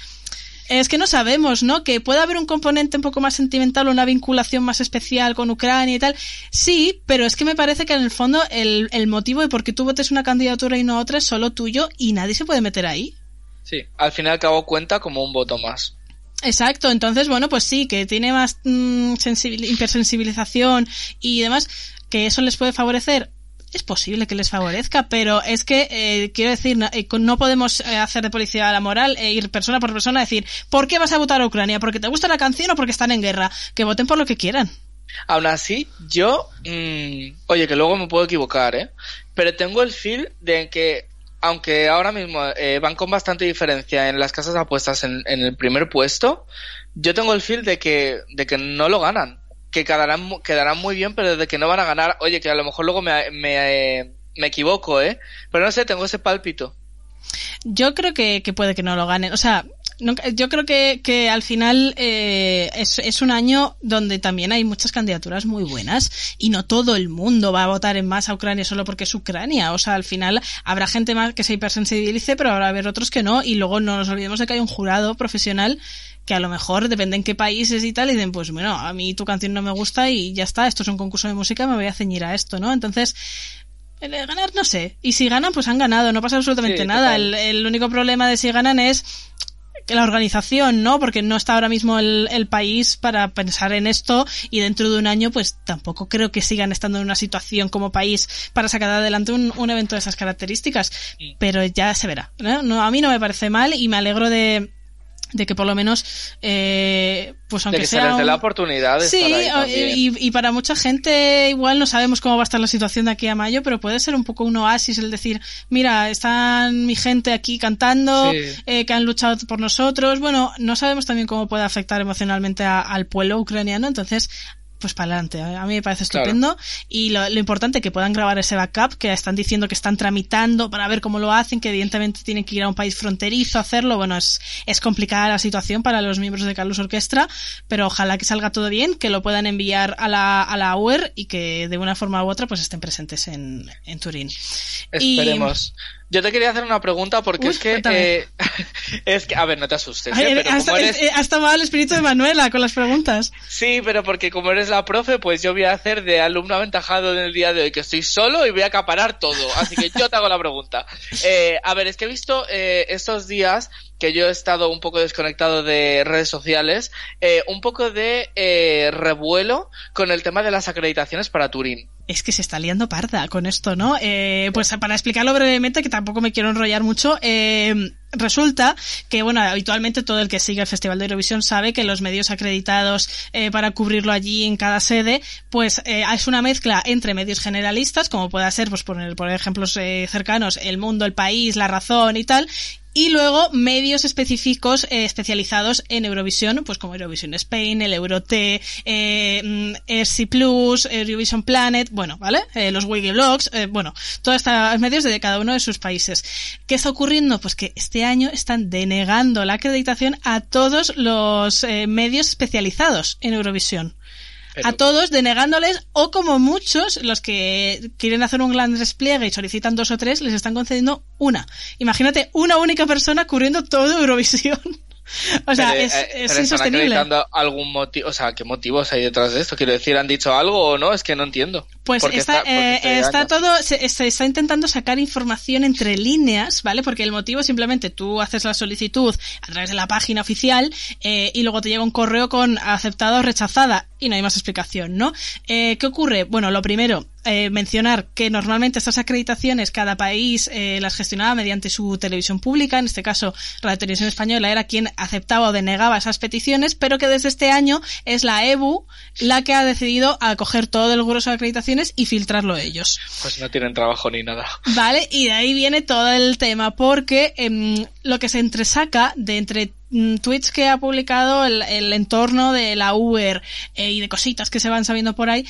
S1: es que no sabemos, ¿no? Que puede haber un componente un poco más sentimental o una vinculación más especial con Ucrania y tal. Sí, pero es que me parece que en el fondo el, el motivo de por qué tú votes una candidatura y no otra es solo tuyo y nadie se puede meter ahí.
S5: Sí, al fin y al cabo cuenta como un voto más.
S1: Exacto, entonces, bueno, pues sí, que tiene más mm, sensibil- hipersensibilización y demás, que eso les puede favorecer. Es posible que les favorezca, pero es que, eh, quiero decir, no, eh, no podemos eh, hacer de policía la moral e ir persona por persona a decir, ¿por qué vas a votar a Ucrania? ¿Porque te gusta la canción o porque están en guerra? Que voten por lo que quieran.
S5: Aún así, yo, mm, oye, que luego me puedo equivocar, ¿eh? Pero tengo el feel de que, aunque ahora mismo eh, van con bastante diferencia en las casas apuestas en, en el primer puesto, yo tengo el feel de que, de que no lo ganan. Que quedarán, quedarán muy bien, pero de que no van a ganar. Oye, que a lo mejor luego me, me, eh, me equivoco, ¿eh? Pero no sé, tengo ese pálpito.
S1: Yo creo que, que puede que no lo ganen. O sea, yo creo que, que al final eh, es, es un año donde también hay muchas candidaturas muy buenas y no todo el mundo va a votar en más a Ucrania solo porque es Ucrania. O sea, al final habrá gente más que se hipersensibilice, pero habrá haber otros que no. Y luego no nos olvidemos de que hay un jurado profesional que a lo mejor depende en qué países y tal, y dicen, pues bueno, a mí tu canción no me gusta y ya está, esto es un concurso de música, me voy a ceñir a esto, ¿no? Entonces, el de ganar no sé. Y si ganan, pues han ganado, no pasa absolutamente
S5: Sí,
S1: nada. El, el único problema de si ganan es que la organización, ¿no? Porque no está ahora mismo el, el país para pensar en esto y dentro de un año pues tampoco creo que sigan estando en una situación como país para sacar adelante un, un evento de esas características. Pero ya se verá, ¿no? No, A mí no me parece mal y me alegro de de que por lo menos eh, pues aunque
S5: de que
S1: sea
S5: se les dé
S1: un-
S5: la oportunidad de
S1: sí
S5: estar ahí
S1: y, y para mucha gente igual no sabemos cómo va a estar la situación de aquí a mayo pero puede ser un poco un oasis el decir mira están mi gente aquí cantando
S5: Sí.
S1: eh, que han luchado por nosotros bueno no sabemos también cómo puede afectar emocionalmente a- al pueblo ucraniano entonces pues para adelante. A mí me parece
S5: Claro.
S1: estupendo. Y lo, lo importante que puedan grabar ese backup, que están diciendo que están tramitando para ver cómo lo hacen, que evidentemente tienen que ir a un país fronterizo a hacerlo. Bueno, es, es complicada la situación para los miembros de Carlos Orquestra, pero ojalá que salga todo bien, que lo puedan enviar a la, a la UER y que de una forma u otra pues estén presentes en, en Turín. Y-
S5: Esperemos. Yo te quería hacer una pregunta porque
S1: Uy,
S5: es que eh, es que a ver, no te asustes,
S1: Ay,
S5: ¿eh? pero
S1: has,
S5: como eres
S1: eh, has tomado el espíritu de Manuela con las preguntas.
S5: Sí, pero porque como eres la profe, pues yo voy a hacer de alumno aventajado en el día de hoy, que estoy solo y voy a acaparar todo. Así que yo te hago la pregunta. Eh, a ver, es que he visto eh, estos días que yo he estado un poco desconectado de redes sociales, un poco de revuelo con el tema de las acreditaciones para Turín.
S1: Es que se está liando parda con esto, ¿no? Eh, pues para explicarlo brevemente, que tampoco me quiero enrollar mucho, eh, resulta que, bueno, habitualmente todo el que sigue el Festival de Eurovisión sabe que los medios acreditados eh, para cubrirlo allí en cada sede, pues eh, es una mezcla entre medios generalistas, como pueda ser, pues por, por ejemplos eh, cercanos, El Mundo, El País, La Razón y tal, y luego medios específicos eh, especializados en Eurovisión, pues como Eurovisión Spain, el Euroté, eh, mm, ERSI Plus, Eurovision Planet, bueno, ¿vale? Eh, los Wiki Blogs, eh, bueno, todos estos medios de cada uno de sus países. ¿Qué está ocurriendo? Pues que este año están denegando la acreditación a todos los medios especializados en Eurovisión a todos denegándoles o como muchos los que quieren hacer un gran despliegue y solicitan dos o tres les están concediendo una imagínate una única persona cubriendo todo Eurovisión o sea
S5: Pero,
S1: es,
S5: eh,
S1: es
S5: pero ¿Están
S1: insostenible
S5: algún motivo? O sea, ¿qué motivos hay detrás de esto? Quiero decir, ¿han dicho algo o no? Es que no entiendo.
S1: Pues
S5: ¿Por qué
S1: está,
S5: qué
S1: eh, está todo, se, se está intentando sacar información entre líneas, ¿vale? Porque el motivo es simplemente tú haces la solicitud a través de la página oficial eh, y luego te llega un correo con aceptada o rechazada y no hay más explicación, ¿no? Eh, ¿Qué ocurre? Bueno, lo primero, eh, mencionar que normalmente estas acreditaciones cada país eh, las gestionaba mediante su televisión pública, en este caso Radio Televisión Española era quien aceptaba o denegaba esas peticiones, pero que desde este año es la EBU la que ha decidido acoger todo el grueso de acreditaciones y filtrarlo ellos.
S5: Pues no tienen trabajo ni nada.
S1: Vale, y de ahí viene todo el tema, porque em, lo que se entresaca de entre tweets que ha publicado el, el entorno de la Uber eh, y de cositas que se van sabiendo por ahí,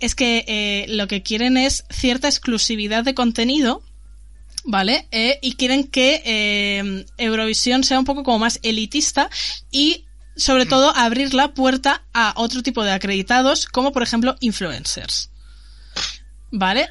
S1: es que eh, lo que quieren es cierta exclusividad de contenido, ¿vale? Eh, y quieren que eh, Eurovisión sea un poco como más elitista y sobre todo abrir la puerta a otro tipo de acreditados, como por ejemplo influencers. ¿Vale?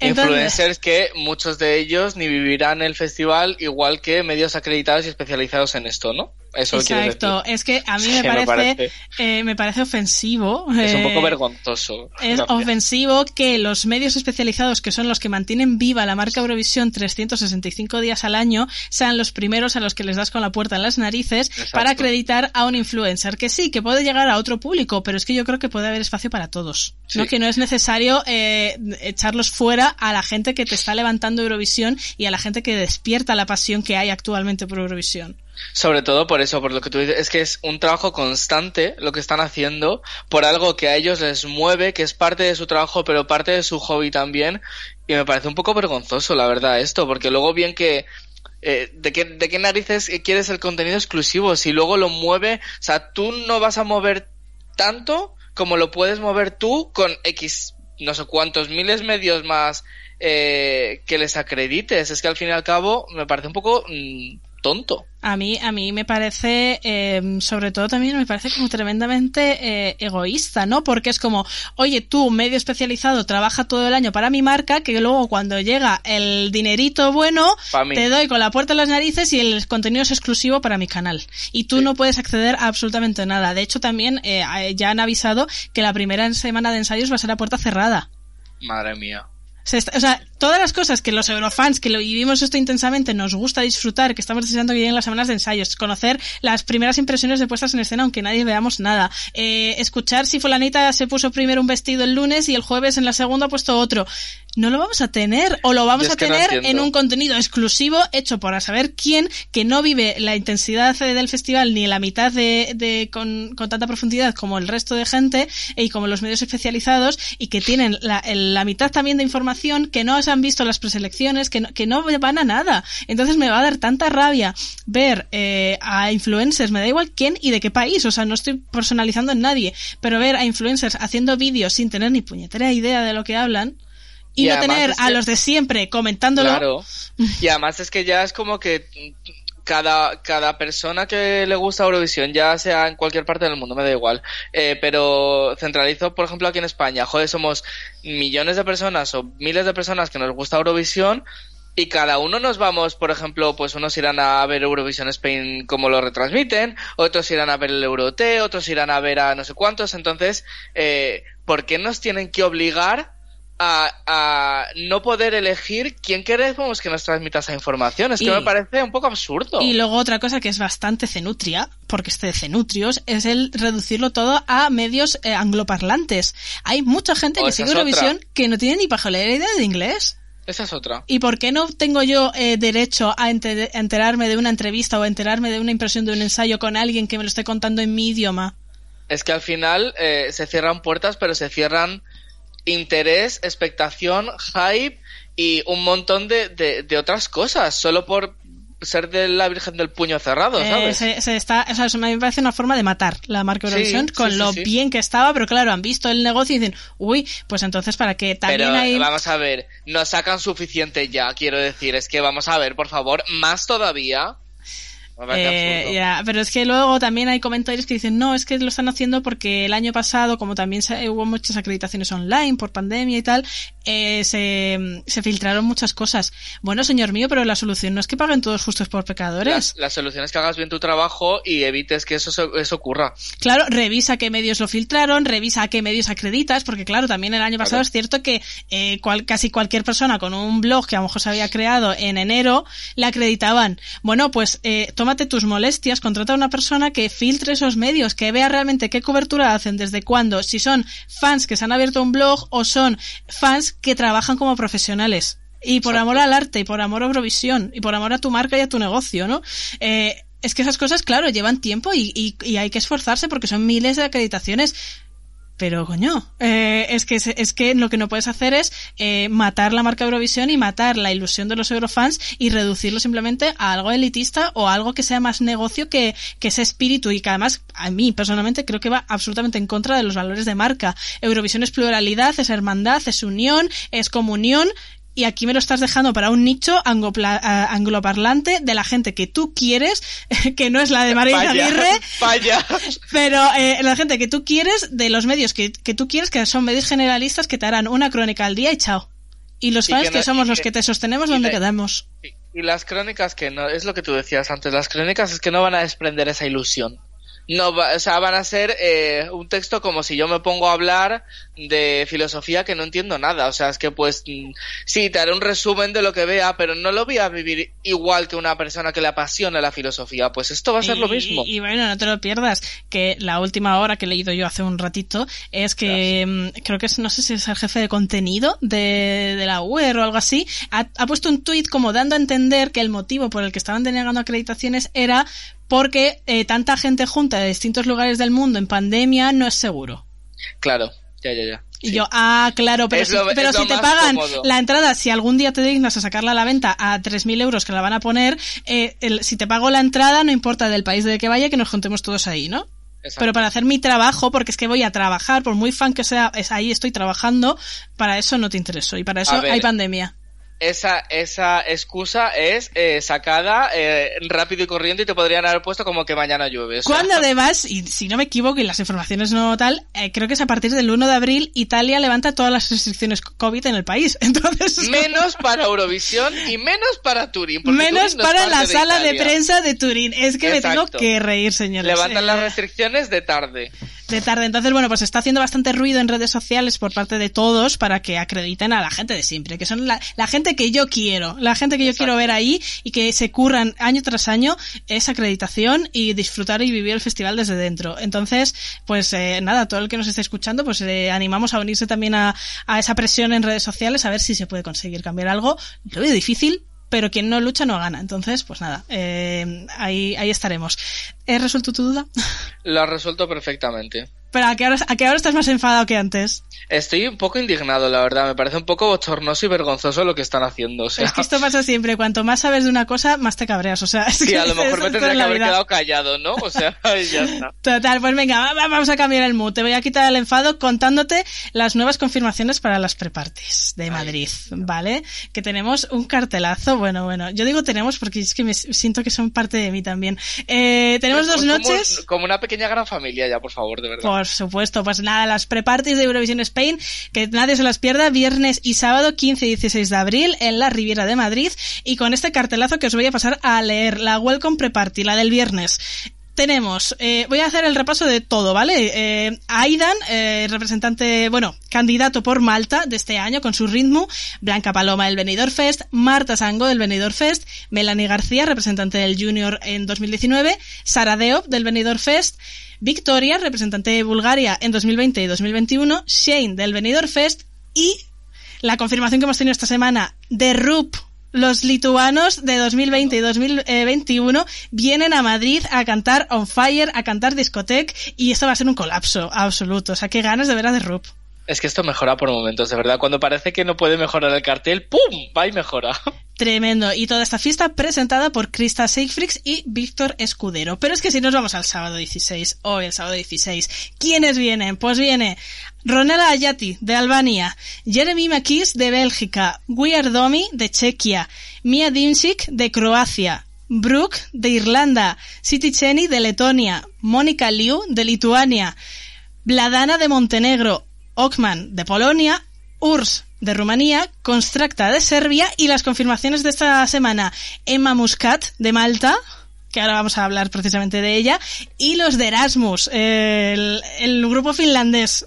S5: Influencers que muchos de ellos ni vivirán el festival igual que medios acreditados y especializados en esto, ¿no? Eso
S1: Exacto,
S5: decir.
S1: es que a mí me parece,
S5: parece.
S1: eh, me parece ofensivo.
S5: Es un
S1: eh,
S5: poco vergonzoso.
S1: Es
S5: Gracias.
S1: ofensivo que los medios especializados, que son los que mantienen viva la marca Eurovisión 365 días al año, sean los primeros a los que les das con la puerta en las narices
S5: Exacto.
S1: para acreditar a un influencer. Que sí, que puede llegar a otro público, pero es que yo creo que puede haber espacio para todos. ¿no? Que no es necesario eh, echarlos fuera a la gente que te está levantando Eurovisión y a la gente que despierta la pasión que hay actualmente por Eurovisión.
S5: Sobre todo por eso, por lo que tú dices, es que es un trabajo constante lo que están haciendo, por algo que a ellos les mueve, que es parte de su trabajo, pero parte de su hobby también, y me parece un poco vergonzoso, la verdad, esto, porque luego bien que, eh, ¿de, qué, ¿de qué narices quieres el contenido exclusivo? Si luego lo mueve, o sea, tú no vas a mover tanto como lo puedes mover tú con X, no sé cuántos miles medios más eh, que les acredites. Es que al fin y al cabo me parece un poco mm, tonto.
S1: A mí, a mí me parece, eh, sobre todo también me parece como tremendamente eh, egoísta, ¿no? Porque es como, oye, tú, medio especializado, trabaja todo el año para mi marca, que luego cuando llega el dinerito bueno, te doy con la puerta en las narices y el contenido es exclusivo para mi canal. Y tú
S5: Sí.
S1: no puedes acceder a absolutamente nada. De hecho, también eh, ya han avisado que la primera semana de ensayos va a ser a puerta cerrada.
S5: Madre mía.
S1: Se está- o sea, todas las cosas que los eurofans que lo vivimos esto intensamente nos gusta disfrutar, que estamos deseando que lleguen las semanas de ensayos, conocer las primeras impresiones de puestas en escena aunque nadie veamos nada, eh, escuchar si fulanita se puso primero un vestido el lunes y el jueves en la segunda ha puesto otro. no lo vamos a tener o lo vamos a
S5: no
S1: tener en un contenido exclusivo hecho por a saber quién que no vive la intensidad eh, del festival ni la mitad de, de- con, con tanta profundidad como el resto de gente y como los medios especializados y que tienen la, la mitad también de información que no se han visto las preselecciones que no, que no van a nada entonces me va a dar tanta rabia ver eh, a influencers me da igual quién y de qué país o sea no estoy personalizando en nadie pero ver a influencers haciendo vídeos sin tener ni puñetera idea de lo que hablan y,
S5: Y
S1: no tener a
S5: que-
S1: los de siempre comentándolo.
S5: Claro. Y además es que ya es como que cada, cada persona que le gusta Eurovisión, ya sea en cualquier parte del mundo, me da igual, eh, pero centralizo, por ejemplo, aquí en España, joder, somos millones de personas o miles de personas que nos gusta Eurovisión y cada uno nos vamos, por ejemplo, pues unos irán a ver Eurovisión Spain como lo retransmiten, otros irán a ver el Eurote, otros irán a ver a no sé cuántos, entonces, eh, ¿por qué nos tienen que obligar a, a no poder elegir quién queremos que nos transmita esa información. Es que
S1: Y-
S5: me parece un poco absurdo.
S1: Y luego otra cosa que es bastante cenutria, porque este de cenutrios, es el reducirlo todo a medios eh, angloparlantes. Hay mucha gente
S5: Oh,
S1: que sigue Eurovisión que no tiene ni pajolera idea de inglés.
S5: Esa es otra.
S1: ¿Y por qué no tengo yo eh, derecho a enterarme de una entrevista o a enterarme de una impresión de un ensayo con alguien que me lo esté contando en mi idioma?
S5: Es que al final eh, se cierran puertas, pero se cierran interés, expectación, hype y un montón de, de, de otras cosas, solo por ser de la Virgen del Puño cerrado,
S1: Eh,
S5: ¿sabes?
S1: se, se está, o sea, eso me parece una forma de matar la marca
S5: Sí,
S1: Eurovisión
S5: sí,
S1: con
S5: sí,
S1: lo
S5: sí.
S1: bien que estaba, pero claro, han visto el negocio y dicen, uy, pues entonces para que también
S5: Pero
S1: hay...
S5: vamos a ver, nos sacan suficiente ya, quiero decir, es que vamos a ver, por favor, más todavía.
S1: Eh, ya, pero es que luego también hay comentarios que dicen, no, es que lo están haciendo porque el año pasado, como también hubo muchas acreditaciones online por pandemia y tal, eh, se, se filtraron muchas cosas. Bueno, señor mío, pero la solución no es que paguen todos justos por pecadores.
S5: La, la solución es que hagas bien tu trabajo y evites que eso, eso ocurra.
S1: Claro, revisa qué medios lo filtraron, revisa a qué medios acreditas, porque claro, también el año pasado
S5: Claro.
S1: es cierto que eh, cual- casi cualquier persona con un blog que a lo mejor se había creado en enero, le acreditaban. Bueno, pues eh, tómate tus molestias, contrata a una persona que filtre esos medios, que vea realmente qué cobertura hacen, desde cuándo, si son fans que se han abierto un blog o son fans que trabajan como profesionales. Y por
S5: Exacto.
S1: amor al arte, y por amor a Eurovisión, y por amor a tu marca y a tu negocio, ¿no? Eh, es que esas cosas, claro, llevan tiempo y, y- y hay que esforzarse porque son miles de acreditaciones. Pero, coño, eh, es, que, es que lo que no puedes hacer es eh, matar la marca Eurovisión y matar la ilusión de los eurofans y reducirlo simplemente a algo elitista o a algo que sea más negocio que, que ese espíritu y que además a mí personalmente creo que va absolutamente en contra de los valores de marca. Eurovisión es pluralidad, es hermandad, es unión, es comunión y aquí me lo estás dejando para un nicho a- angloparlante de la gente que tú quieres, que no es la de María Aguirre,
S5: vaya.
S1: pero eh, la gente que tú quieres, de los medios que, que tú quieres, que son medios generalistas que te harán una crónica al día y chao. Y los fans
S5: que
S1: que,
S5: no-
S1: somos los
S5: que-
S1: que te sostenemos donde
S5: de-
S1: quedamos.
S5: Y, y las crónicas que no, es lo que tú decías antes, las crónicas es que no van a desprender esa ilusión. No, va- o sea, van a ser eh, un texto como si yo me pongo a hablar de filosofía que no entiendo nada. O sea, es que pues mm, sí, te haré un resumen de lo que vea, pero no lo voy a vivir igual que una persona que le apasiona la filosofía. Pues esto va a ser lo mismo.
S1: Y, bueno, no te lo pierdas, que la última hora que he leído yo hace un ratito es que mm, creo que es, no sé si es el jefe de contenido de, de la UER o algo así, ha, ha puesto un tuit como dando a entender que el motivo por el que estaban denegando acreditaciones era porque eh, tanta gente junta de distintos lugares del mundo en pandemia no es seguro.
S5: Claro, ya, ya, ya.
S1: Y
S5: Sí.
S1: yo, ah, claro, pero
S5: Es
S1: si,
S5: lo-
S1: pero
S5: es lo
S1: si te pagan
S5: cómodo.
S1: la entrada, si algún día te dignas a sacarla a la venta a 3.000 euros que la van a poner, eh, el- si te pago la entrada, no importa del país de que vaya, que nos juntemos todos ahí, ¿no?
S5: Exacto.
S1: Pero para hacer mi trabajo, porque es que voy a trabajar, por muy fan que sea, es ahí estoy trabajando, para eso no te intereso. Y para eso
S5: ver,
S1: hay pandemia.
S5: Esa, esa excusa es eh, sacada eh, rápido y corriendo y te podrían haber puesto como que mañana llueve. o sea,
S1: Cuando además, y si no me equivoco y las informaciones no tal, eh, creo que es a partir del 1 de abril Italia levanta todas las restricciones COVID en el país. Entonces,
S5: menos para Eurovisión y menos para Turín.
S1: menos
S5: Turín no
S1: para la sala de prensa de Turín. Es que me tengo que reír, señores.
S5: Levantan
S1: Eh,
S5: las restricciones de tarde.
S1: De tarde. Entonces, bueno, pues está haciendo bastante ruido en redes sociales por parte de todos para que acrediten a la gente de siempre, que son la, la gente que yo quiero, la gente que yo quiero ver ahí y que se curran año tras año esa acreditación y disfrutar y vivir el festival desde dentro. Entonces, pues eh, nada, todo el que nos esté escuchando, pues eh, animamos a unirse también a, a esa presión en redes sociales a ver si se puede conseguir cambiar algo. Lo veo difícil, pero quien no lucha no gana. Entonces, pues nada, eh, ahí, ahí estaremos. ¿He resuelto tu duda?
S5: Lo has resuelto perfectamente.
S1: Pero ¿a qué, ahora, ¿a qué ahora estás más enfadado que antes?
S5: Estoy un poco indignado, la verdad. Me parece un poco bochornoso y vergonzoso lo que están haciendo. O sea,
S1: Es que esto pasa siempre. Cuanto más sabes de una cosa, más te cabreas. O sea, es
S5: sí,
S1: que
S5: a lo mejor me tendría
S1: en
S5: que haber
S1: vida.
S5: quedado callado, ¿no? O sea, ya está.
S1: Total, pues venga, va- va- vamos a cambiar el mood. Te voy a quitar el enfado contándote las nuevas confirmaciones para las preparties de Madrid, ¿vale? Que tenemos un cartelazo. Bueno, bueno, yo digo tenemos porque es que me siento que son parte de mí también. Eh, tenemos dos
S5: Pues como-
S1: noches.
S5: Como una pequeña gran familia ya, por favor, de verdad.
S1: Por supuesto, pues nada, las preparties de Eurovisión Spain, que nadie se las pierda, viernes y sábado 15 y 16 de abril en la Riviera de Madrid, y con este cartelazo que os voy a pasar a leer, la Welcome Preparty, la del viernes. Tenemos, eh, voy a hacer el repaso de todo, ¿vale? Eh, Aidan, eh, representante, bueno, candidato por Malta de este año con su ritmo, Blanca Paloma del Benidorm Fest, Marta Sango del Benidorm Fest, Melanie García, representante del Junior en 2019, Sara Deop del Benidorm Fest, Victoria, representante de Bulgaria en 2020 y 2021, Shane del Benidorm Fest y la confirmación que hemos tenido esta semana de RUP. Los lituanos de 2020 y 2021 vienen a Madrid a cantar On Fire, a cantar Discotec y esto va a ser un colapso absoluto. O sea, qué ganas de ver a The RUP.
S5: Es que esto mejora por momentos, de verdad. Cuando parece que no puede mejorar el cartel, ¡pum! Va y mejora.
S1: Tremendo. Y toda esta fiesta presentada por Krista Seigfrix y Víctor Escudero. Pero es que si nos vamos al sábado 16, hoy el sábado 16, ¿quiénes vienen? Pues viene Ronela Ayati de Albania, Jeremy Makis de Bélgica, Weird Domi de Chequia, Mia Dimsik de Croacia, Brooke de Irlanda, City Cheni de Letonia, Mónica Liu de Lituania, Vladana de Montenegro, Okman de Polonia, URSS de Rumanía, Constracta de Serbia y las confirmaciones de esta semana, Emma Muscat de Malta, que ahora vamos a hablar precisamente de ella, y los de Erasmus, el, el grupo finlandés.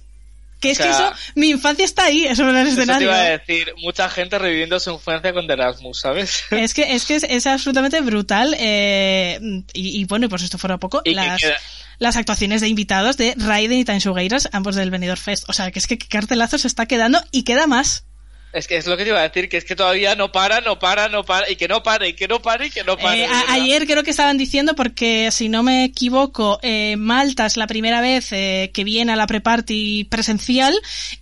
S1: Que es
S5: O sea,
S1: que eso, mi infancia está ahí, eso el
S5: Eso te
S1: escenario.
S5: iba a decir, mucha gente reviviendo su infancia con The Erasmus, ¿sabes?
S1: Es que es que es, es absolutamente brutal eh, y, y bueno, y por si esto fuera poco,
S5: Y que
S1: las,
S5: queda-
S1: las actuaciones de invitados de Raiden y Tan Sugueiras, ambos del Benidorm Fest. O sea, que es que cartelazo se está quedando y queda más.
S5: Es que es lo que te iba a decir, que es que todavía no para, no para, no para, y que no pare, y que no pare, y que no pare.
S1: Eh, ayer creo que estaban diciendo, porque si no me equivoco, eh, Malta es la primera vez eh, que viene a la pre-party presencial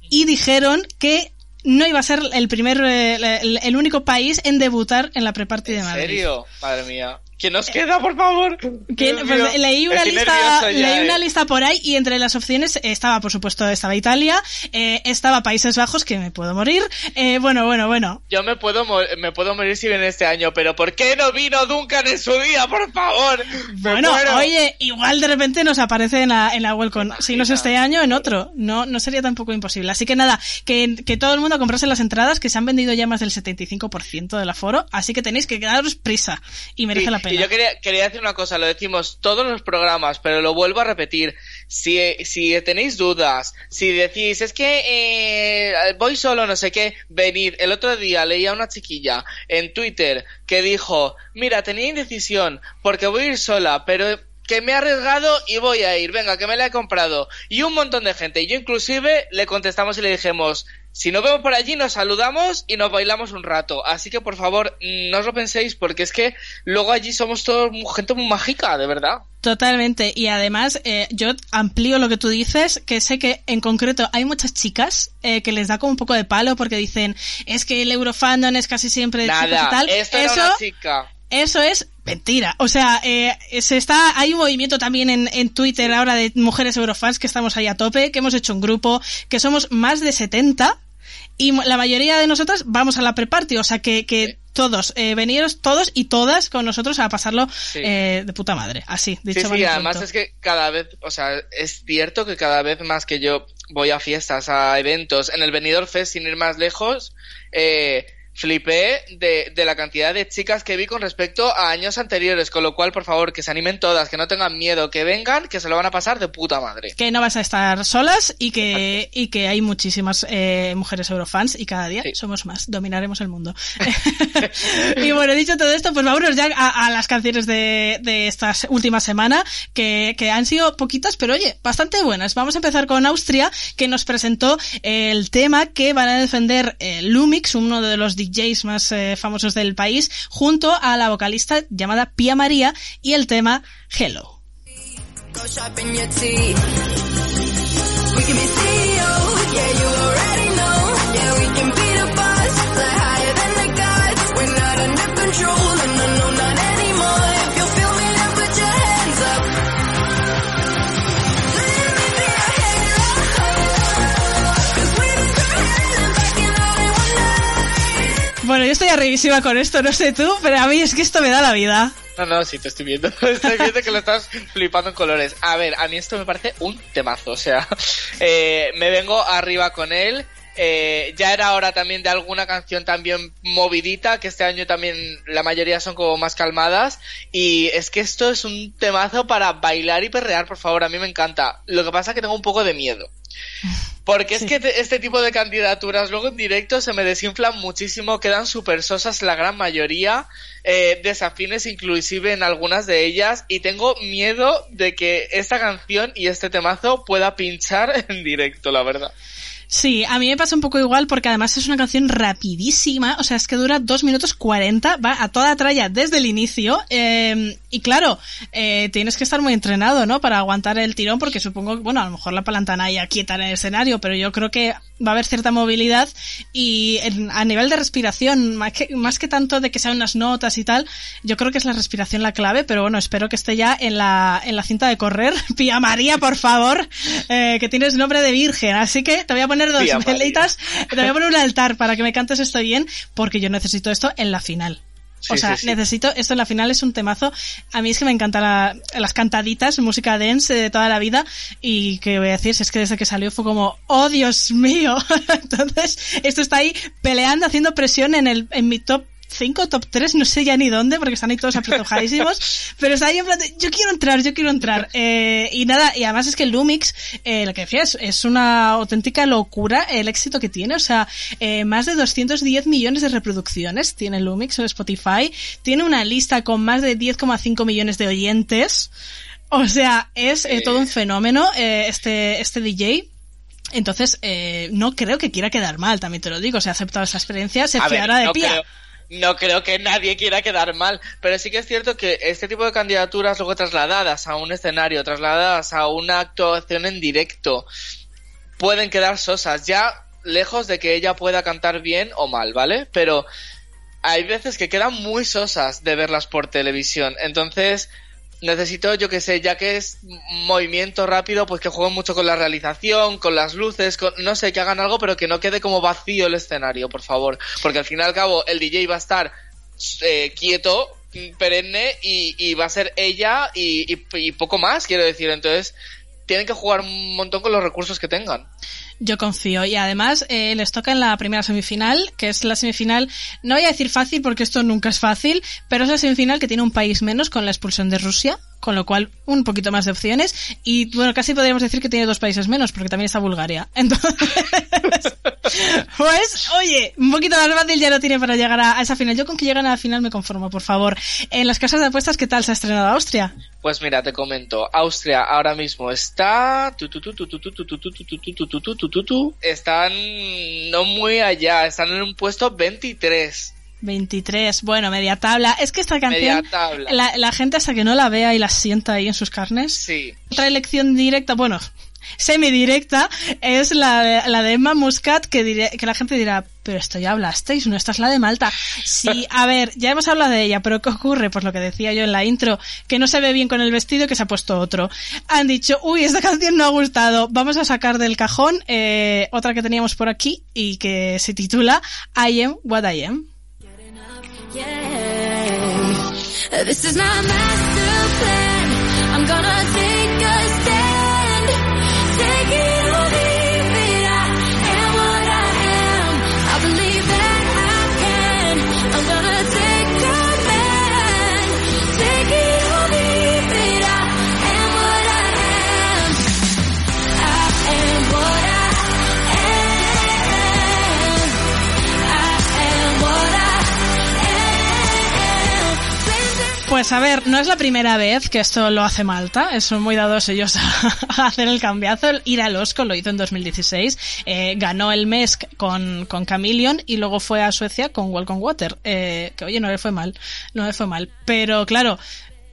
S1: y dijeron que no iba a ser el primer, el, el único país en debutar en la pre-party de
S5: ¿En
S1: Madrid.
S5: serio? Madre mía. ¿Quién nos queda, por favor?
S1: Pues, leí una lista leí una
S5: eh.
S1: lista por ahí y entre las opciones estaba por supuesto estaba Italia eh, estaba Países Bajos que me puedo morir. Eh, bueno bueno bueno.
S5: Yo me puedo, me puedo morir si viene este año, pero ¿por qué no vino Duncan en su día, por favor? Me
S1: bueno
S5: muero.
S1: oye igual de repente nos aparece en la en la Welcome si no es este año en otro. No no sería tampoco imposible. Así que nada que, que todo el mundo comprase las entradas que se han vendido ya más del 75% del aforo así que tenéis que daros prisa. Y merece
S5: Sí,
S1: la
S5: y
S1: pena
S5: yo quería, quería decir una cosa, lo decimos todos los programas, pero lo vuelvo a repetir. Si, si tenéis dudas, si decís, es que eh, voy solo, no sé qué, venid. El otro día leía a una chiquilla en Twitter que dijo, mira, tenía indecisión porque voy a ir sola, pero que me he arriesgado y voy a ir, venga, que me la he comprado. Y un montón de gente. Y yo inclusive le contestamos y le dijimos, si nos vemos por allí, nos saludamos y nos bailamos un rato. Así que, por favor, no os lo penséis, porque es que luego allí somos todos gente muy mágica, de verdad.
S1: Totalmente. Y además, eh, yo amplío lo que tú dices, que sé que en concreto hay muchas chicas eh, que les da como un poco de palo porque dicen, es que el Eurofandom es casi siempre de chicos y
S5: Nada,
S1: tal.
S5: esto era
S1: Eso,
S5: una chica.
S1: eso es mentira. O sea, eh, se está, hay un movimiento también en, en Twitter ahora de mujeres Eurofans que estamos ahí a tope, que hemos hecho un grupo, que somos más de 70 y la mayoría de nosotras vamos a la pre-party, o sea que, que
S5: Sí.
S1: todos, eh, veniros todos y todas con nosotros a pasarlo
S5: Sí.
S1: eh, de puta madre, así, dicho
S5: Sí, además es que cada vez, o sea, es cierto que cada vez más que yo voy a fiestas, a eventos, en el Benidorm Fest, sin ir más lejos, eh, flipé de, de la cantidad de chicas que vi con respecto a años anteriores, con lo cual, por favor, que se animen todas, que no tengan miedo, que vengan, que se lo van a pasar de puta madre.
S1: Que no vas a estar solas y que, y que hay muchísimas eh, mujeres eurofans y cada día
S5: Sí.
S1: somos más, dominaremos el mundo. y bueno, dicho todo esto, pues vámonos ya a, a las canciones de, de esta última semana, que, que han sido poquitas, pero oye, bastante buenas. Vamos a empezar con Austria, que nos presentó el tema que van a defender eh, Lumix, uno de los DJs más eh, famosos del país, junto a la vocalista llamada Pia María y el tema Hello. Yo estoy arribísima con esto, no sé tú, pero a mí es que esto me da la vida.
S5: No, no, sí, te estoy viendo. Estoy viendo que lo estás flipando en colores. A ver, a mí esto me parece un temazo. O sea, eh, me vengo arriba con él. Eh, ya era hora también de alguna canción también movidita, que este año también la mayoría son como más calmadas. Y es que esto es un temazo para bailar y perrear, por favor. A mí me encanta. Lo que pasa es que tengo un poco de miedo. Porque es que te- este tipo de candidaturas luego en directo se me desinflan muchísimo, quedan súper sosas la gran mayoría, eh, desafines inclusive en algunas de ellas, y tengo miedo de que esta canción y este temazo pueda pinchar en directo, la verdad.
S1: Sí, a mí me pasa un poco igual porque además es una canción rapidísima, o sea, es que dura 2 minutos 40, va a toda tralla desde el inicio, eh, y claro, eh, tienes que estar muy entrenado, ¿no? Para aguantar el tirón porque supongo, bueno, a lo mejor la palantana ya quieta en el escenario, pero yo creo que va a haber cierta movilidad y a nivel de respiración, más que, más que tanto de que sean unas notas y tal, yo creo que es la respiración la clave, pero bueno, espero que esté ya en la, en la cinta de correr. Pía María, por favor, eh, que tienes nombre de virgen, así que te voy a poner dos
S5: Pía María.
S1: velitas, te voy a poner un altar para que me cantes esto bien, porque yo necesito esto en la final. o sea,
S5: sí, sí.
S1: necesito, esto en la final es un temazo. A mí es que me encantan la- las cantaditas, música dance de toda la vida. Y que voy a decir, si es que desde que salió fue como, oh Dios mío. Entonces, esto está ahí peleando, haciendo presión en el, en mi top 5, top 3, no sé ya ni dónde, porque están ahí todos apretujadísimos, pero está ahí en plan de, yo quiero entrar, yo quiero entrar. Eh, y nada, y además es que el Lumix, eh, lo que decía, es, es una auténtica locura el éxito que tiene, o sea, eh, más de 210 millones de reproducciones tiene Lumix en Spotify, tiene una lista con más de 10,5 millones de oyentes, o sea, es eh, todo un fenómeno eh, este, este DJ. Entonces, eh, no creo que quiera quedar mal, también te lo digo. Se ha aceptado esa experiencia, se fiará de pía.
S5: creo, no creo que nadie quiera quedar mal, pero sí que es cierto que este tipo de candidaturas luego trasladadas a un escenario, trasladadas a una actuación en directo, pueden quedar sosas, ya lejos de que ella pueda cantar bien o mal, ¿vale? Pero hay veces que quedan muy sosas de verlas por televisión, entonces necesito, yo que sé, ya que es movimiento rápido, pues que jueguen mucho con la realización, con las luces, con, no sé, que hagan algo, pero que no quede como vacío el escenario, por favor. Porque al fin y al cabo, el DJ va a estar eh, quieto, perenne, y, y va a ser ella y, y- y poco más, quiero decir. Entonces, tienen que jugar un montón con los recursos que tengan.
S1: Yo confío. Y además eh, les toca en la primera semifinal, que es la semifinal, no voy a decir fácil porque esto nunca es fácil, pero es la semifinal que tiene un país menos con la expulsión de Rusia, con lo cual un poquito más de opciones. Y bueno, casi podríamos decir que tiene dos países menos, porque también está Bulgaria. Entonces, pues, oye, un poquito más fácil ya lo tiene para llegar a, esa final. Yo con que lleguen a la final me conformo, por favor. En las casas de apuestas, ¿qué tal se ha estrenado Austria?
S5: Pues mira, te comento, Austria ahora mismo está están no muy allá, están en un puesto 23.
S1: 23, bueno, media tabla. Es que esta canción, la, la, gente hasta que no la vea y la sienta ahí en sus carnes.
S5: Sí.
S1: Otra elección directa, bueno, semidirecta, es la, la de Emma Muscat, que, diré- que la gente dirá, pero esto ya hablasteis, no, esta es la de Malta. Sí, a ver, ya hemos hablado de ella, pero ¿qué ocurre? Pues lo que decía yo en la intro, que no se ve bien con el vestido que se ha puesto otro. Han dicho, uy, esta canción no ha gustado, vamos a sacar del cajón eh, otra que teníamos por aquí y que se titula I Am What I Am.
S6: This is
S1: Pues a ver, no es la primera vez que esto lo hace Malta, son muy dados ellos a, hacer el cambiazo. Ir al Osco lo hizo en 2016, eh, ganó el MESC con, con Chameleon y luego fue a Suecia con Welcome Water, eh, que oye, no le fue mal, no le fue mal. Pero claro,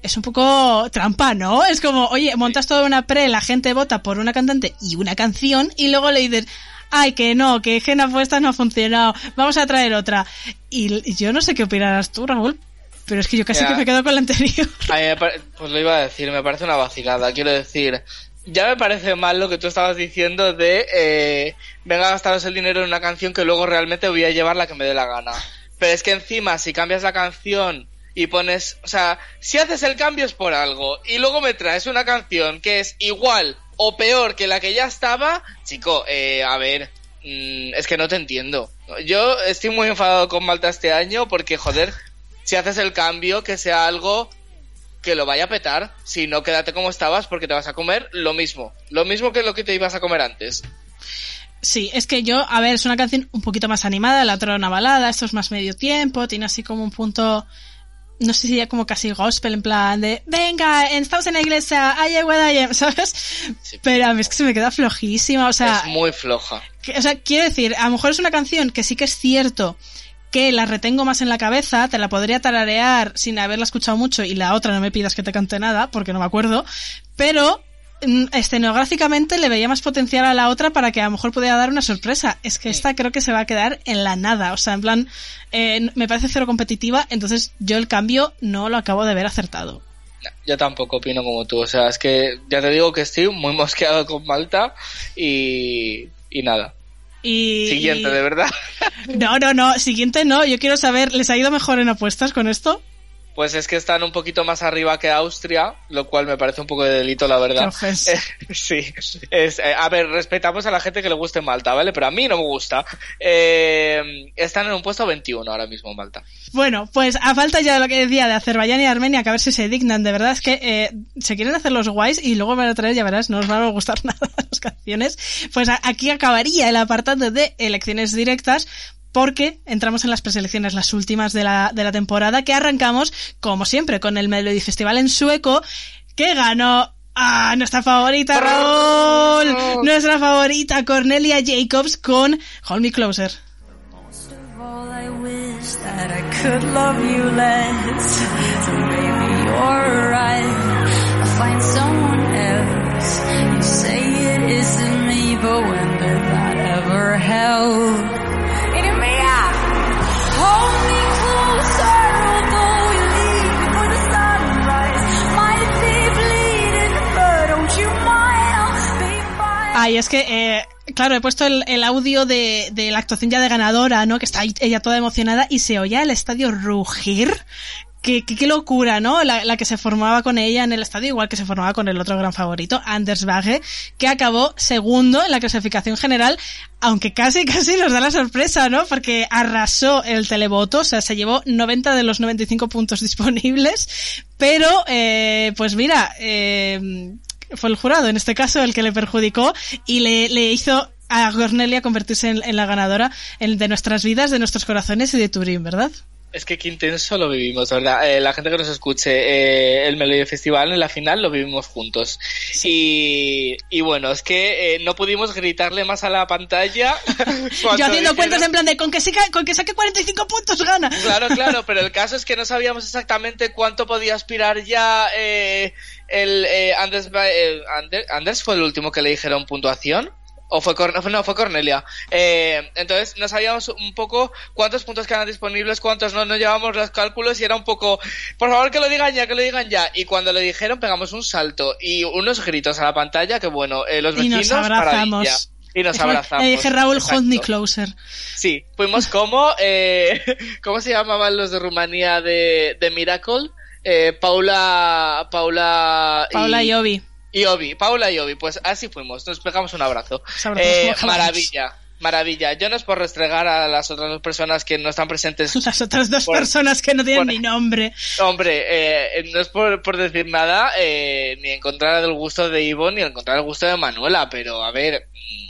S1: es un poco trampa, ¿no? Es como, oye, montas toda una pre, la gente vota por una cantante y una canción y luego le dices, ay, que no, que Gen Apuestas no ha funcionado, vamos a traer otra. Y yo no sé qué opinarás tú, Raúl, pero es que yo casi que me quedo con la anterior.
S5: Pues lo iba a decir, me parece una vacilada. Quiero decir, ya me parece mal lo que tú estabas diciendo de eh, venga a gastaros el dinero en una canción que luego realmente voy a llevar la que me dé la gana. Pero es que encima, si cambias la canción y pones, o sea, si haces el cambio es por algo y luego me traes una canción que es igual o peor que la que ya estaba, chico, eh, a ver, mm, es que no te entiendo. Yo estoy muy enfadado con Malta este año porque, joder, si haces el cambio, que sea algo que lo vaya a petar. Si no, quédate como estabas porque te vas a comer lo mismo. Lo mismo que lo que te ibas a comer antes.
S1: Sí, es que yo, a ver, es una canción un poquito más animada, la otra una balada, esto es más medio tiempo, tiene así como un punto, no sé si ya como casi gospel, en plan de, venga, estamos en la iglesia, ay, ay, ay, ay", ¿sabes?
S5: Sí.
S1: Pero a mí es que se me queda flojísima, o sea,
S5: es muy floja.
S1: que- o sea, quiero decir, a lo mejor es una canción que sí que es cierto que la retengo más en la cabeza, te la podría tararear sin haberla escuchado mucho y la otra no me pidas que te cante nada porque no me acuerdo, pero mm, escenográficamente le veía más potencial a la otra para que a lo mejor pudiera dar una sorpresa. Es que esta creo que se va a quedar en la nada, o sea, en plan, eh, me parece cero competitiva, entonces yo el cambio no lo acabo de ver acertado.
S5: Yo tampoco opino como tú. O sea, es que ya te digo que estoy muy mosqueado con Malta y, y nada.
S1: Y,
S5: Siguiente, de verdad.
S1: No, no, no, siguiente no, yo quiero saber, ¿les ha ido mejor en apuestas con esto?
S5: Pues es que están un poquito más arriba que Austria, lo cual me parece un poco de delito, la verdad. Eh, sí. Es, eh, a ver, respetamos a la gente que le guste Malta, ¿vale? Pero a mí no me gusta. Eh, están en un puesto 21 ahora mismo Malta.
S1: Bueno, pues a falta ya de lo que decía de Azerbaiyán y Armenia, que a ver si se dignan, de verdad es que eh, se quieren hacer los guays y luego van a traer, ya verás, no os van a gustar nada las canciones. Pues aquí acabaría el apartado de elecciones directas. Porque entramos en las preselecciones, las últimas de la, de la temporada, que arrancamos, como siempre, con el Melody Festival en sueco, que ganó a nuestra favorita Raúl, nuestra favorita Cornelia Jacobs con Hold Me Closer.
S6: all, I wish that I could love you less. So maybe you're right. I'll find someone else. You say it isn't me, but when did that ever help?
S1: Ay, es que, eh, claro, he puesto el, el audio de, de la actuación ya de ganadora, ¿no? Que está ella toda emocionada y se oía el estadio rugir. Qué, qué, locura, ¿no? La, la que se formaba con ella en el estadio, igual que se formaba con el otro gran favorito, Anders Bagge, que acabó segundo en la clasificación general, aunque casi, casi nos da la sorpresa, ¿no? Porque arrasó el televoto, o sea, se llevó 90 de los 95 puntos disponibles, pero, eh, pues mira, eh, fue el jurado, en este caso, el que le perjudicó y le, le hizo a Cornelia convertirse en, en la ganadora en- de nuestras vidas, de nuestros corazones y de Turín, ¿verdad?
S5: Es que qué intenso lo vivimos, ¿verdad? Eh, la gente que nos escuche, eh, el Melody Festival en la final lo vivimos juntos. Y, y bueno, es que eh, no pudimos gritarle más a la pantalla.
S1: Yo haciendo cuentas en plan de con que, con que saque 45 puntos gana.
S5: Claro, claro, pero el caso es que no sabíamos exactamente cuánto podía aspirar ya eh, el eh, Anders, eh, Ander- Anders fue el último que le dijeron puntuación. ¿O fue, no, fue Cornelia? Eh, entonces no sabíamos un poco cuántos puntos quedan disponibles, cuántos no, no llevábamos los cálculos y era un poco, por favor que lo digan ya, que lo digan ya. Y cuando lo dijeron pegamos un salto y unos gritos a la pantalla que bueno, eh, los
S1: Y
S5: vecinos,
S1: nos abrazamos.
S5: maravilla. Y nos abrazamos.
S1: Le dije Raúl, hold me closer.
S5: Sí, fuimos como, eh, ¿cómo se llamaban los de Rumanía de, de Miracle? Eh, Paula, Paula,
S1: Paula y Obi.
S5: y Obi, Paula y Obi, pues así fuimos, nos pegamos un abrazo. Eh, maravilla, maravilla. Yo no es por restregar a las otras dos personas que no están presentes.
S1: Las otras dos
S5: Por-
S1: personas que no tienen
S5: por-
S1: ni nombre.
S5: Hombre, eh, no es por, por decir nada, eh, ni en contra del gusto de Ivo, ni en contra del gusto de Manuela, pero a ver, mm,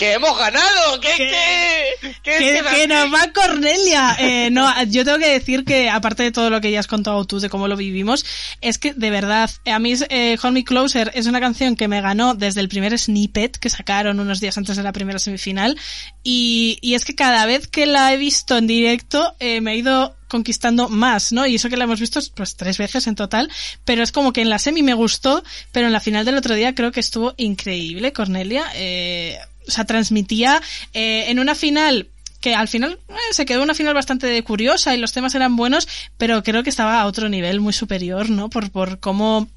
S5: que hemos ganado, que, que, que,
S1: que, que nos va Cornelia. Eh, no, yo tengo que decir que aparte de todo lo que ya has contado tú de cómo lo vivimos, es que de verdad, a mí eh, Hold Me Closer es una canción que me ganó desde el primer snippet que sacaron unos días antes de la primera semifinal y, y es que cada vez que la he visto en directo eh, me ha ido conquistando más, ¿no? Y eso que la hemos visto pues tres veces en total, pero es como que en la semi me gustó, pero en la final del otro día creo que estuvo increíble Cornelia. Eh, o sea, transmitía eh, en una final que al final eh, se quedó una final bastante curiosa y los temas eran buenos, pero creo que estaba a otro nivel muy superior, ¿no? Por, por cómo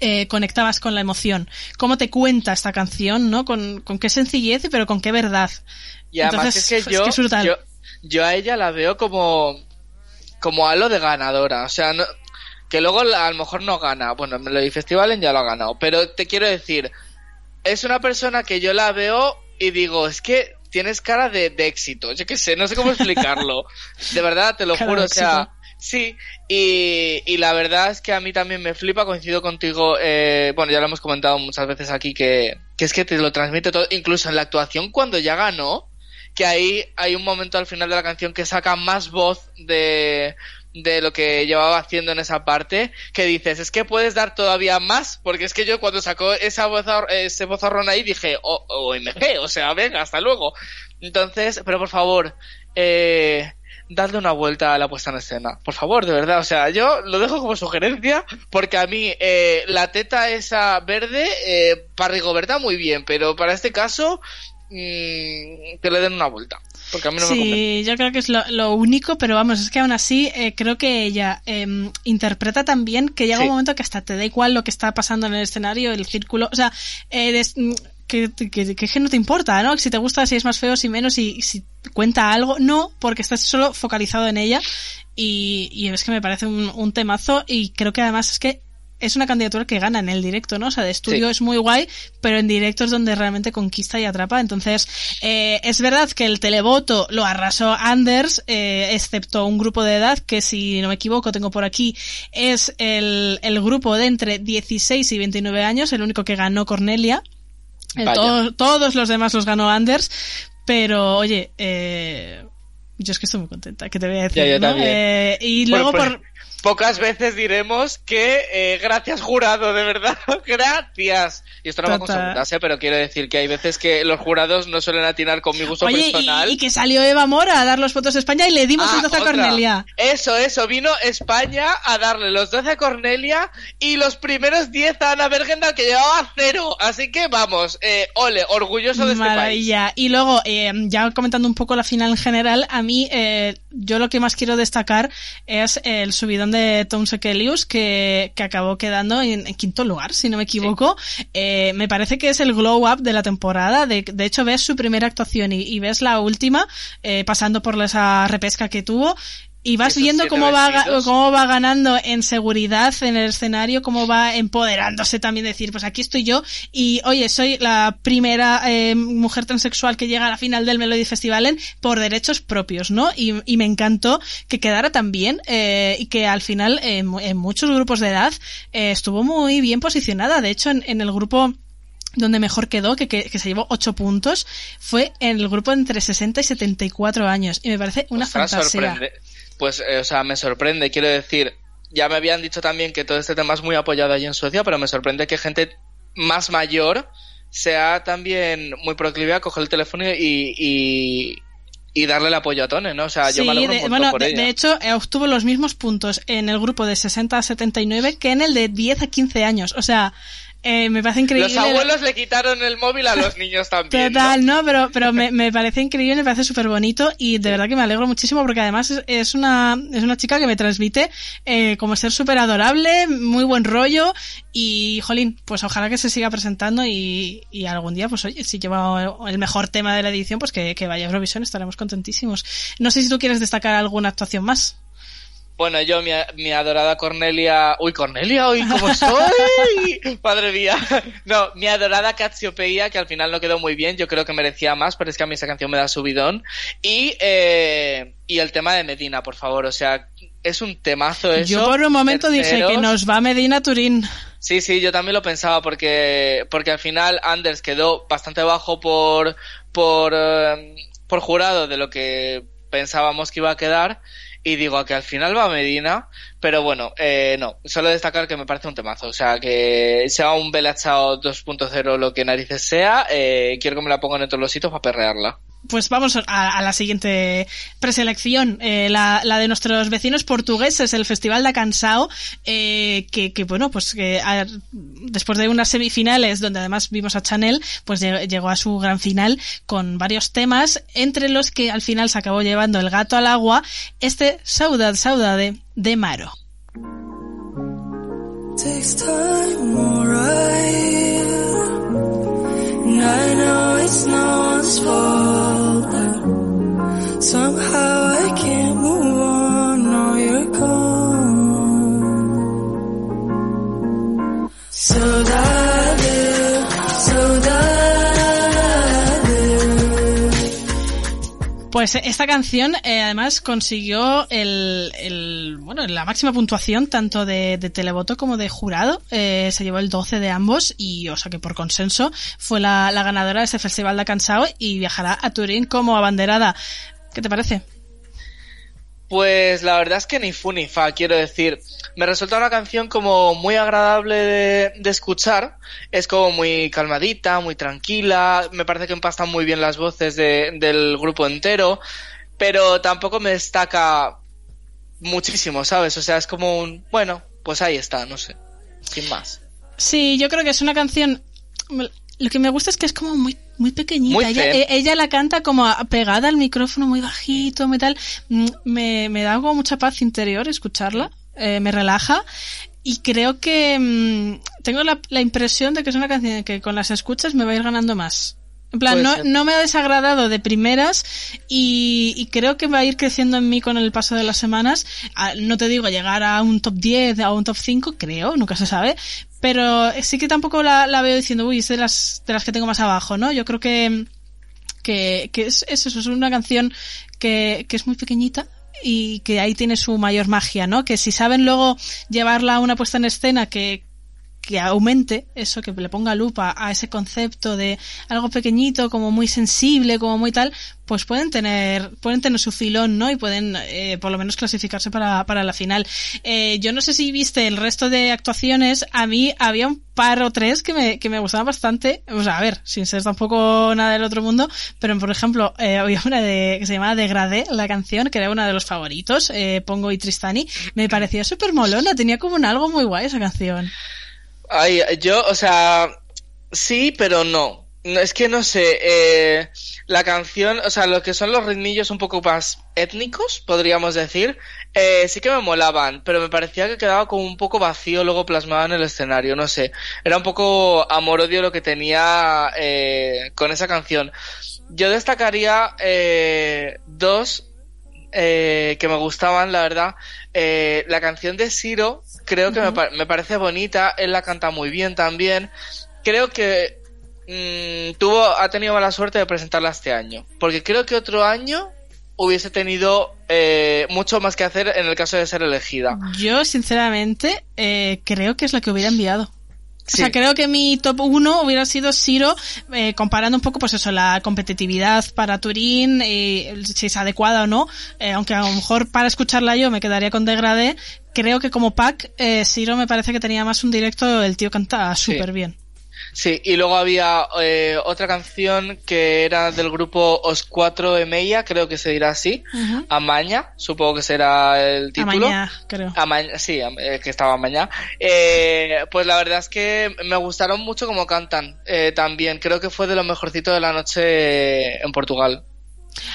S1: eh, conectabas con la emoción, cómo te cuenta esta canción, ¿no? Con, con qué sencillez, pero con qué verdad.
S5: Y además
S1: Entonces,
S5: es que yo,
S1: es
S5: yo, yo a ella la veo como, como halo de ganadora. O sea, no- que luego a lo mejor no gana. Bueno, en Melody Festival ya lo ha ganado. Pero te quiero decir, es una persona que yo la veo y digo, es que tienes cara de, de éxito. Yo qué sé, no sé cómo explicarlo. de verdad, te lo
S1: Cara
S5: juro. O sea, sí. Y, y la verdad es que a mí también me flipa, coincido contigo. Eh, bueno, ya lo hemos comentado muchas veces aquí que, que es que te lo transmite todo. Incluso en la actuación cuando ya ganó que ahí hay un momento al final de la canción que saca más voz de, de lo que llevaba haciendo en esa parte, que dices, es que puedes dar todavía más, porque es que yo cuando sacó esa voz, ese vozarrón ahí dije, OMG, o sea, venga, hasta luego. Entonces, pero por favor, eh, dadle una vuelta a la puesta en escena, por favor, de verdad, o sea, yo lo dejo como sugerencia, porque a mí eh, la teta esa verde, eh, para Rigoberta muy bien, pero para este caso, mm, que le den una vuelta, porque a mí no me convence.
S1: Sí, yo creo que es lo, lo único, pero vamos, es que aún así eh, creo que ella eh, interpreta tan bien que llega
S5: Sí.
S1: un momento que hasta te da igual lo que está pasando en el escenario, el círculo, o sea, eh, des- mm, que, que, que, que no te importa, ¿no? Si te gusta, si es más feo, si menos, y si cuenta algo, no, porque estás solo focalizado en ella y, y es que me parece un, un temazo y creo que además es que es una candidatura que gana en el directo, ¿no? O sea, de estudio
S5: Sí.
S1: es muy guay, pero en directo es donde realmente conquista y atrapa. Entonces, eh, es verdad que el televoto lo arrasó Anders, eh, excepto un grupo de edad que, si no me equivoco, tengo por aquí, es el, el grupo de entre 16 y 29 años, el único que ganó Cornelia. Eh, todos los demás los ganó Anders, pero oye, eh, yo es que estoy muy contenta, que te voy a decir,
S5: Ya, yo
S1: ¿no?
S5: también.
S1: Eh, y luego
S5: Bueno,
S1: por...
S5: pues, Pocas veces diremos que eh, gracias jurado, de verdad, gracias. Y esto no va con segundas, ¿eh? pero quiero decir que hay veces que los jurados no suelen atinar con mi gusto
S1: Oye,
S5: personal.
S1: y que salió Eva Mora a dar los votos a España y le dimos
S5: Ah,
S1: el 12 a. Cornelia.
S5: Eso, eso, vino España a darle los 12 a Cornelia y los primeros 10 a Ana Bergendal que llevaba cero. Así que vamos, eh, ole, orgulloso de este país.
S1: Y luego, eh, ya comentando un poco la final en general, a mí, eh, yo lo que más quiero destacar es el subidón de Tom Sekelius, que, que acabó quedando en, quinto lugar, si no me equivoco. Eh, me parece que es el glow up de la temporada. De, de hecho, ves su primera actuación y, y ves la última, eh, pasando por esa repesca que tuvo. Y vas viendo cómo va, cómo va ganando en seguridad en el escenario, cómo va empoderándose también, decir, pues aquí estoy yo y oye, soy la primera eh, mujer transexual que llega a la final del Melody Festivalen por derechos propios, ¿no? Y, y me encantó que quedara tan bien eh, y que al final eh, en, mu- en muchos grupos de edad eh, estuvo muy bien posicionada. De hecho, en, en el grupo donde mejor quedó, que, que, que se llevó 8 puntos, fue en el grupo entre 60 y 74 años. Y me parece una
S5: Ostras,
S1: fantasía.
S5: sorprende. Pues, eh, o sea, me sorprende, quiero decir, ya me habían dicho también que todo este tema es muy apoyado allí en Suecia, pero me sorprende que gente más mayor sea también muy proclive a coger el teléfono y, y, y darle el apoyo a Tone, ¿no? O sea, yo
S1: Sí,
S5: me alegro
S1: de,
S5: un montón
S1: bueno,
S5: por
S1: de,
S5: ella.
S1: de hecho, eh, obtuvo los mismos puntos en el grupo de 60 a 79 que en el de 10 a 15 años. O sea, eh, me parece increíble.
S5: Los abuelos le quitaron el móvil a los niños también. ¿no?
S1: Total, ¿no? Pero, pero me, me parece increíble, me parece súper bonito y de verdad que me alegro muchísimo porque además es, es una, es una chica que me transmite eh, como ser súper adorable, muy buen rollo y, jolín, pues ojalá que se siga presentando y, y algún día, pues oye, si lleva el mejor tema de la edición, pues que, que vaya a Eurovisión, estaremos contentísimos. No sé si tú quieres destacar alguna actuación más.
S5: Bueno, yo, mi, mi adorada Cornelia. Uy, Cornelia, uy, ¿cómo estoy? Madre mía. No, mi adorada Cassiopeia, que al final no quedó muy bien. Yo creo que merecía más, pero es que a mí esa canción me da subidón. Y, eh, y el tema de Medina, por favor. O sea, es un temazo eso.
S1: Yo por un momento dije que nos va Medina Turín.
S5: Sí, sí, yo también lo pensaba porque, porque al final Anders quedó bastante bajo por, por, eh, por jurado de lo que pensábamos que iba a quedar. Y digo que al final va Medina, pero bueno, eh, no, solo destacar que me parece un temazo. O sea, que sea un Bella Ciao 2.0 lo que narices sea, eh, quiero que me la pongan en todos los sitios para perrearla.
S1: Pues vamos a, la siguiente preselección, eh, la, de nuestros vecinos portugueses, el Festival da Cansao, eh, que, bueno, pues después de unas semifinales donde además vimos a Chanel, pues lle- llegó a su gran final con varios temas, entre los que al final se acabó llevando el gato al agua, este Saudade, Saudade de Maro.
S6: I know it's no one's fault. but Somehow I can't move on. Now you're gone. So Saudade,
S1: Pues esta canción eh, además consiguió el, el- bueno la máxima puntuación tanto de, de televoto como de jurado. Eh, se llevó el 12 de ambos y o sea que por consenso fue la, la ganadora de ese festival de Cansao y viajará a Turín como abanderada. ¿Qué te parece?
S5: Pues la verdad es que ni fu ni fa, quiero decir. Me resulta una canción como muy agradable de, escuchar. Es como muy calmadita, muy tranquila. Me parece que empastan muy bien las voces de- del grupo entero. Pero tampoco me destaca muchísimo, ¿sabes? O sea, es como un... Bueno, pues ahí está, no sé. Sin más.
S1: Sí, yo creo que es una canción. Lo que me gusta es que es como muy muy pequeñita.
S5: Muy
S1: ella, e- ella la canta como pegada al micrófono, muy bajito, muy tal. Mm, Me, me da como mucha paz interior escucharla. eh, me relaja. Y creo que mm, tengo la, la impresión de que es una canción que con las escuchas me va a ir ganando más. En plan, no, no me ha desagradado de primeras y, y creo que va a ir creciendo en mí con el paso de las semanas. Ah, No te digo llegar a un top 10, a un top 5, creo, nunca se sabe. Pero sí que tampoco la, veo diciendo, uy, es de las, de las que tengo más abajo, ¿no? Yo creo que, que, que es, es eso, es una canción que, que es muy pequeñita y que ahí tiene su mayor magia, ¿no? Que si saben luego llevarla a una puesta en escena que, que aumente eso, que le ponga lupa a ese concepto de algo pequeñito, como muy sensible, como muy tal, pues pueden tener, pueden tener su filón, ¿no? Y pueden, eh, por lo menos clasificarse para, para la final. Eh, yo no sé si viste el resto de actuaciones, a mí había un par o tres que me, que me gustaban bastante, o sea, a ver, sin ser tampoco nada del otro mundo, pero por ejemplo, eh, había una de, que se llamaba Degradé, la canción, que era una de los favoritos, eh, Pongo y Tristani, me parecía súper molona, tenía como un algo muy guay esa canción.
S5: Ay, yo, o sea, sí, pero no. No, es que no sé, eh, la canción, o sea, lo que son los ritmillos un poco más étnicos, podríamos decir, eh, sí que me molaban, pero me parecía que quedaba como un poco vacío luego plasmado en el escenario, no sé. Era un poco amor-odio lo que tenía eh, con esa canción. Yo destacaría eh, dos eh, que me gustaban, la verdad. Eh, la canción de Siro, creo que me, pa- me parece bonita, él la canta muy bien también. Creo que mm, tuvo, ha tenido mala suerte de presentarla este año, porque creo que otro año hubiese tenido eh, mucho más que hacer en el caso de ser elegida.
S1: Yo, sinceramente, eh, creo que es la que hubiera enviado. O sea, creo que mi top 1 hubiera sido Siro, eh, comparando un poco, pues eso, la competitividad para Turín, eh, si es adecuada o no, eh, aunque a lo mejor para escucharla yo me quedaría con Degradé, creo que como pack, eh, Siro me parece que tenía más un directo, el tío canta súper bien.
S5: Sí, y luego había eh, otra canción que era del grupo Os Cuatro Emeia, creo que se dirá así. Amaña, supongo que será el título.
S1: Amañá, creo.
S5: Amaña, sí, eh, que estaba mañana. Eh, pues la verdad es que me gustaron mucho como cantan eh, también. Creo que fue de lo mejorcito de la noche en Portugal.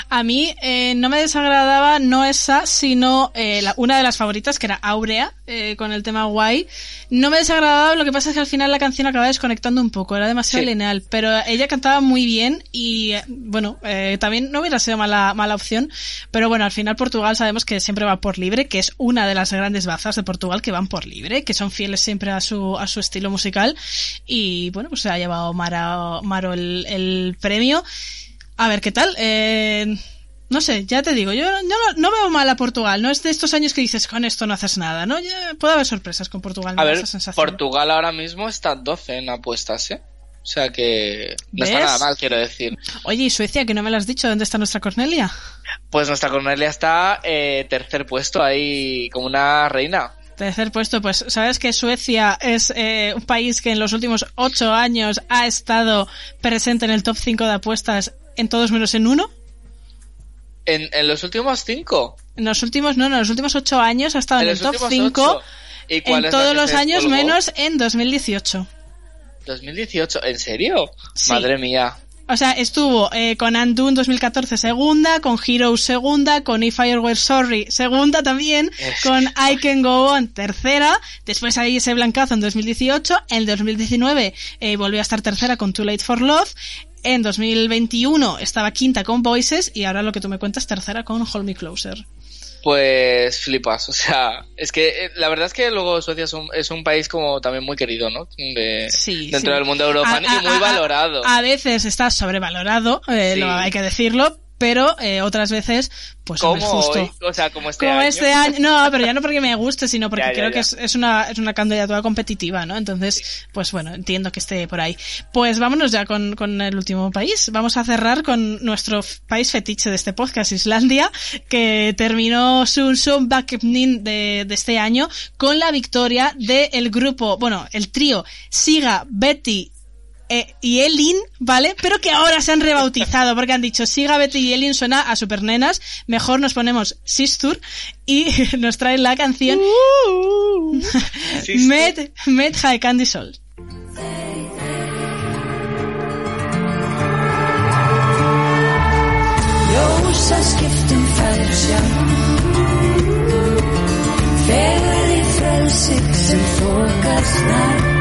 S1: A mí eh, no me desagradaba no esa, sino eh, la- una de las favoritas, que era Aurea, eh, con el tema guay. No me desagradaba, lo que pasa es que al final la canción acababa desconectando un poco, era demasiado
S5: Sí.
S1: lineal, pero ella cantaba muy bien y, eh, bueno, eh, también no hubiera sido mala, mala opción, pero bueno, al final Portugal sabemos que siempre va por libre, que es una de las grandes bazas de Portugal que van por libre, que son fieles siempre a su, a su estilo musical y, bueno, pues se ha llevado Mara, Maro el, el premio. A ver, ¿qué tal? Eh, no sé, ya te digo, yo, yo no, no veo mal a Portugal, no es de estos años que dices con esto no haces nada, ¿no? Ya puede haber sorpresas con Portugal,
S5: A ver,
S1: esa sensación.
S5: Portugal ahora mismo está 12 en apuestas, ¿eh? O sea que no está nada mal, quiero decir.
S1: Oye, ¿y Suecia, que no me lo has dicho? ¿Dónde está nuestra Cornelia?
S5: Pues nuestra Cornelia está eh, tercer puesto ahí como una reina.
S1: Tercer puesto, pues sabes que Suecia es eh, un país que en los últimos ocho años ha estado presente en el top 5 de apuestas en todos menos en uno.
S5: En, en los últimos cinco.
S1: En los últimos, no, no, en los últimos ocho años ha estado en,
S5: En
S1: el top
S5: últimos
S1: 5
S5: ocho. ¿Y cuál
S1: en todos los años
S5: descolgó?
S1: menos en 2018.
S5: 2018, ¿en serio?
S1: Sí.
S5: Madre mía.
S1: O sea, estuvo eh, con Undo en 2014 segunda, con Heroes segunda, con If I Were Sorry segunda también, con I Can Go On tercera, después ahí ese blancazo en 2018, en 2019 eh, volvió a estar tercera con Too Late for Love, en 2021 estaba quinta con Voices y ahora lo que tú me cuentas tercera con Hold Me Closer.
S5: Pues flipas, o sea, es que eh, la verdad es que luego Suecia es un, es un país como también muy querido, ¿no? De,
S1: Sí,
S5: dentro
S1: sí.
S5: del mundo eurofan
S1: A-
S5: y muy
S1: a-
S5: valorado.
S1: A, veces está sobrevalorado, eh,
S5: Sí.
S1: lo- hay que decirlo, pero eh, otras veces, pues
S5: como
S1: justo.
S5: hoy, o sea, como este
S1: como
S5: año.
S1: este año, no, pero ya no porque me guste, sino porque
S5: Ya, ya,
S1: creo
S5: ya.
S1: que es, es una, es una candidatura competitiva, ¿no? Entonces, pues bueno, entiendo que esté por ahí. Pues vámonos ya con, con el último país. Vamos a cerrar con nuestro país fetiche de este podcast, Islandia, que terminó su, su backup de, de este año con la victoria del grupo, bueno, el trío Siga, Betty, eh, y Elin, ¿vale? Pero que ahora se han rebautizado porque han dicho Siga, Betty y Elin suena a supernenas, mejor nos ponemos Sistur y nos traen la canción
S5: Sistur.
S1: Med, Med High Candy Soul.
S7: Sem nær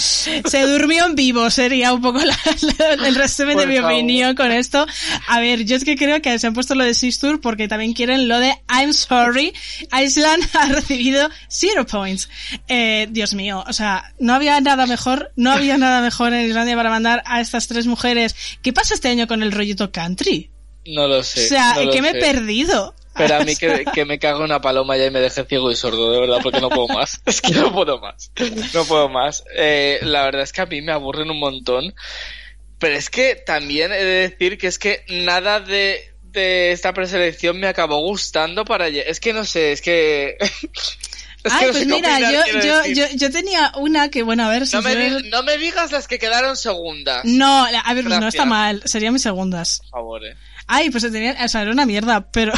S1: Se durmió en vivo, sería un poco la- la- el resumen de mi
S5: favor.
S1: opinión con esto. A ver, yo es que creo que se han puesto lo de Sistur porque también quieren lo de I'm sorry. Iceland ha recibido zero points. Eh, Dios mío, o sea, no había nada mejor, no había nada mejor en Islandia para mandar a estas tres mujeres. ¿Qué pasa este año con el rollito country?
S5: No lo sé.
S1: o sea,
S5: no
S1: ¿qué me he perdido?
S5: Pero a mí que, que me cago una paloma ya y me deje ciego y sordo, de verdad, porque no puedo más. Es que no puedo más. No puedo más. Eh, la verdad es que a mí me aburren un montón. Pero es que también he de decir que es que nada de, de esta preselección me acabó gustando para... Es que no sé, es que... es
S1: Ay,
S5: no
S1: pues mira,
S5: opinar,
S1: yo, yo, yo, yo tenía una que, bueno, a ver si
S5: No me, no me digas las que quedaron segundas.
S1: No, a ver, pues no
S5: Gracias.
S1: está mal, serían mis segundas.
S5: Por favor, eh.
S1: Ay, pues se tenía, o sea, era una mierda, pero...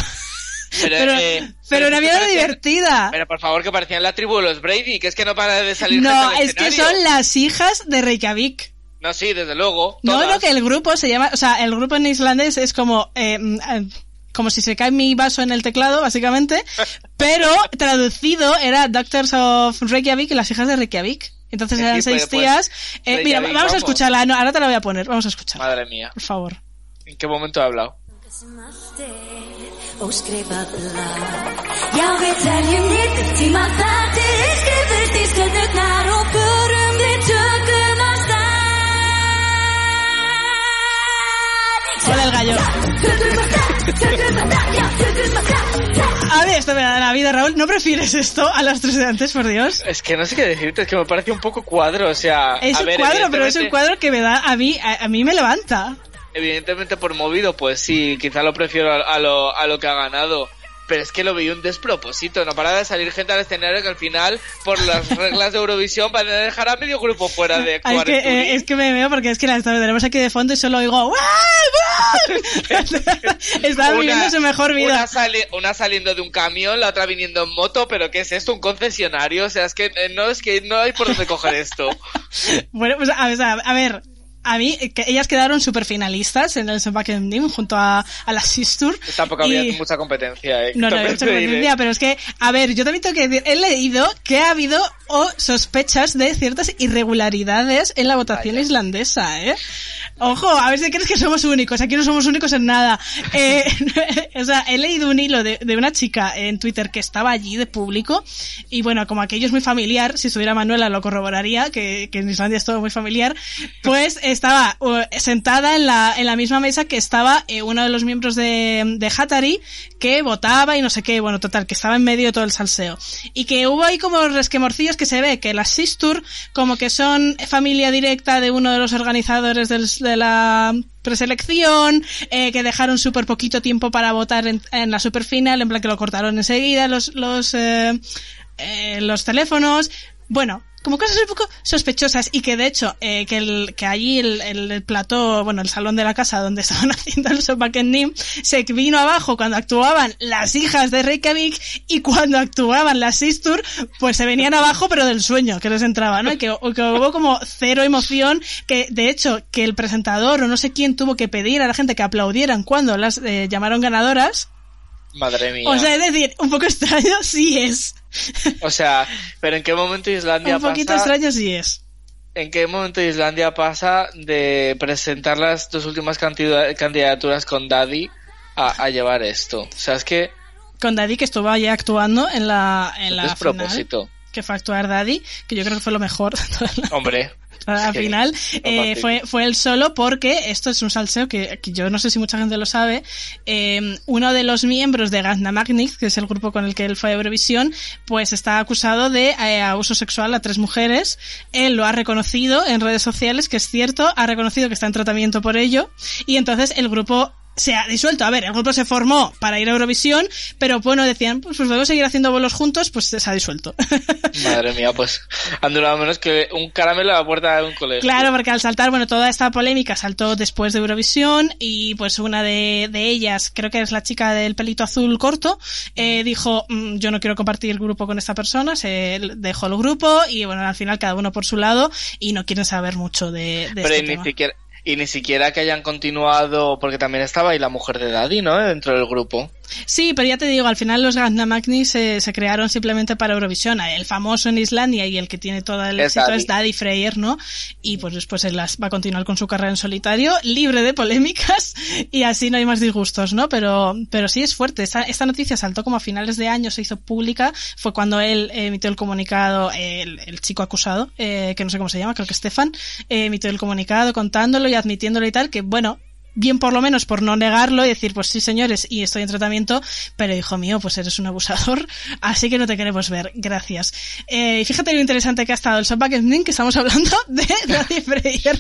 S5: Pero,
S1: Pero,
S5: eh,
S1: pero una mierda divertida.
S5: Pero por favor, que parecían la tribu de los Brady, que es que no para de salir
S1: No,
S5: gente al
S1: es que son las hijas de Reykjavik.
S5: No, sí, desde luego.
S1: No,
S5: todas.
S1: no, que el grupo se llama, o sea, el grupo en islandés es como, eh, mm, eh, como si se cae mi vaso en el teclado, básicamente, pero traducido era Doctors of Reykjavik y las hijas de Reykjavik. Entonces eran seis
S5: pues,
S1: tías. Eh, mira, vamos a escucharla, no, ahora te la voy a poner, vamos a escucharla,
S5: Madre mía.
S1: por favor.
S5: ¿En qué momento he hablado?
S1: Hola el gallo. A ver, esto me da la vida, Raúl. ¿No prefieres esto a las tres de antes, por Dios?
S5: Es que no sé qué decirte, es que me parece un poco cuadro, o sea...
S1: Es
S5: a
S1: un
S5: ver,
S1: cuadro, pero es un cuadro que me da, a mí, a, a mí me levanta.
S5: Evidentemente por movido, pues sí, quizá lo prefiero a, a lo, a lo que ha ganado. pero es que lo vi un despropósito. No para de salir gente al escenario que al final, por las reglas de Eurovisión, van a dejar a medio grupo fuera de
S1: Ah, es,
S5: actuar.
S1: que, eh, es que me veo porque es que la tenemos aquí de fondo y solo oigo ¡Wow! Viviendo su mejor vida.
S5: Una, sali- una saliendo de un camión, la otra viniendo en moto, pero ¿qué es esto? ¿Un concesionario? O sea, es que eh, no es que no hay por dónde coger esto.
S1: Bueno, pues a, a ver, a mí, eh, que ellas quedaron super finalistas en el Back Dim junto a, a la Sistur.
S5: Tampoco había mucha competencia, ¿eh?
S1: No, no,
S5: También
S1: mucha competencia, pero es que, a ver, yo también tengo que decir, he leído que ha habido o sospechas de ciertas irregularidades en la votación islandesa, ¿eh? Ojo, a ver si crees que somos únicos, aquí no somos únicos en nada. Eh, o sea, he leído un hilo de, de una chica en Twitter que estaba allí de público y bueno, como aquello es muy familiar, si estuviera Manuela lo corroboraría, que, que en Islandia es todo muy familiar, pues estaba uh, sentada en la, en la misma mesa que estaba eh, uno de los miembros de, de Hatari que votaba y no sé qué, bueno, total, que estaba en medio de todo el salseo. Y que hubo ahí como resquemorcillos que se ve que las Sistur como que son familia directa de uno de los organizadores de la preselección, eh, que dejaron súper poquito tiempo para votar en, en la superfinal, en plan que lo cortaron enseguida los, los, eh, eh, los teléfonos. Bueno, como cosas un poco sospechosas y que de hecho eh, que, el, que allí el, el, el plató, bueno, el salón de la casa donde estaban haciendo el Sopakendim se vino abajo cuando actuaban las hijas de Reykjavik y cuando actuaban las Sistur, pues se venían abajo pero del sueño que les entraba, ¿no? Y que, que hubo como cero emoción, que de hecho que el presentador o no sé quién tuvo que pedir a la gente que aplaudieran cuando las eh, llamaron ganadoras.
S5: Madre mía.
S1: O sea, es decir, un poco extraño sí es.
S5: O sea, pero ¿en qué momento Islandia
S1: un poquito
S5: pasa?
S1: extraño sí es.
S5: ¿En qué momento Islandia pasa de presentar las dos últimas candidaturas con Daddy a, a llevar esto? O sea, es que
S1: Con Daddy que estuvo allí actuando en la, en la final, que fue actuar Daddy, que yo creo que fue lo mejor
S5: Hombre.
S1: Al final eh, fue, fue él solo porque esto es un salseo que, que yo no sé si mucha gente lo sabe. eh, uno de los miembros de Gazna Magnic, que es el grupo con el que él fue a Eurovisión, pues está acusado de eh, abuso sexual a tres mujeres. Él lo ha reconocido en redes sociales, que es cierto, ha reconocido que está en tratamiento por ello. Y entonces el grupo se ha disuelto. A ver, el grupo se formó para ir a Eurovisión, pero bueno, decían, pues, pues luego seguir haciendo bolos juntos, pues se ha disuelto.
S5: Madre mía, pues han durado menos que un caramelo a la puerta de un colegio.
S1: Claro, porque al saltar, bueno, toda esta polémica saltó después de Eurovisión y pues una de, de ellas, creo que es la chica del pelito azul corto, eh, dijo, "Mm, yo no quiero compartir grupo con esta persona, se dejó el grupo y bueno, al final cada uno por su lado y no quieren saber mucho de, de
S5: Pero
S1: este
S5: ni
S1: tema.
S5: siquiera y ni siquiera que hayan continuado porque también estaba ahí la mujer de Daddy, ¿no? Dentro del grupo.
S1: Sí, pero ya te digo, al final los Gandamagni se, se crearon simplemente para Eurovisión. El famoso en Islandia y el que tiene todo el
S5: Es
S1: éxito
S5: Daddy.
S1: es Daddy Freyr, ¿no? Y pues después él las- va a continuar con su carrera en solitario, libre de polémicas, y así no hay más disgustos, ¿no? Pero, pero sí es fuerte. Esta, esta noticia saltó como a finales de año, se hizo pública, fue cuando él emitió el comunicado, el, el chico acusado, eh, que no sé cómo se llama, creo que Stefan, eh, emitió el comunicado contándolo y admitiéndolo y tal, que bueno, bien por lo menos por no negarlo y decir, pues sí señores, y estoy en tratamiento, pero hijo mío, pues eres un abusador, así que no te queremos ver, gracias. Eh, y fíjate lo interesante que ha estado el Softback que estamos hablando de Freyer.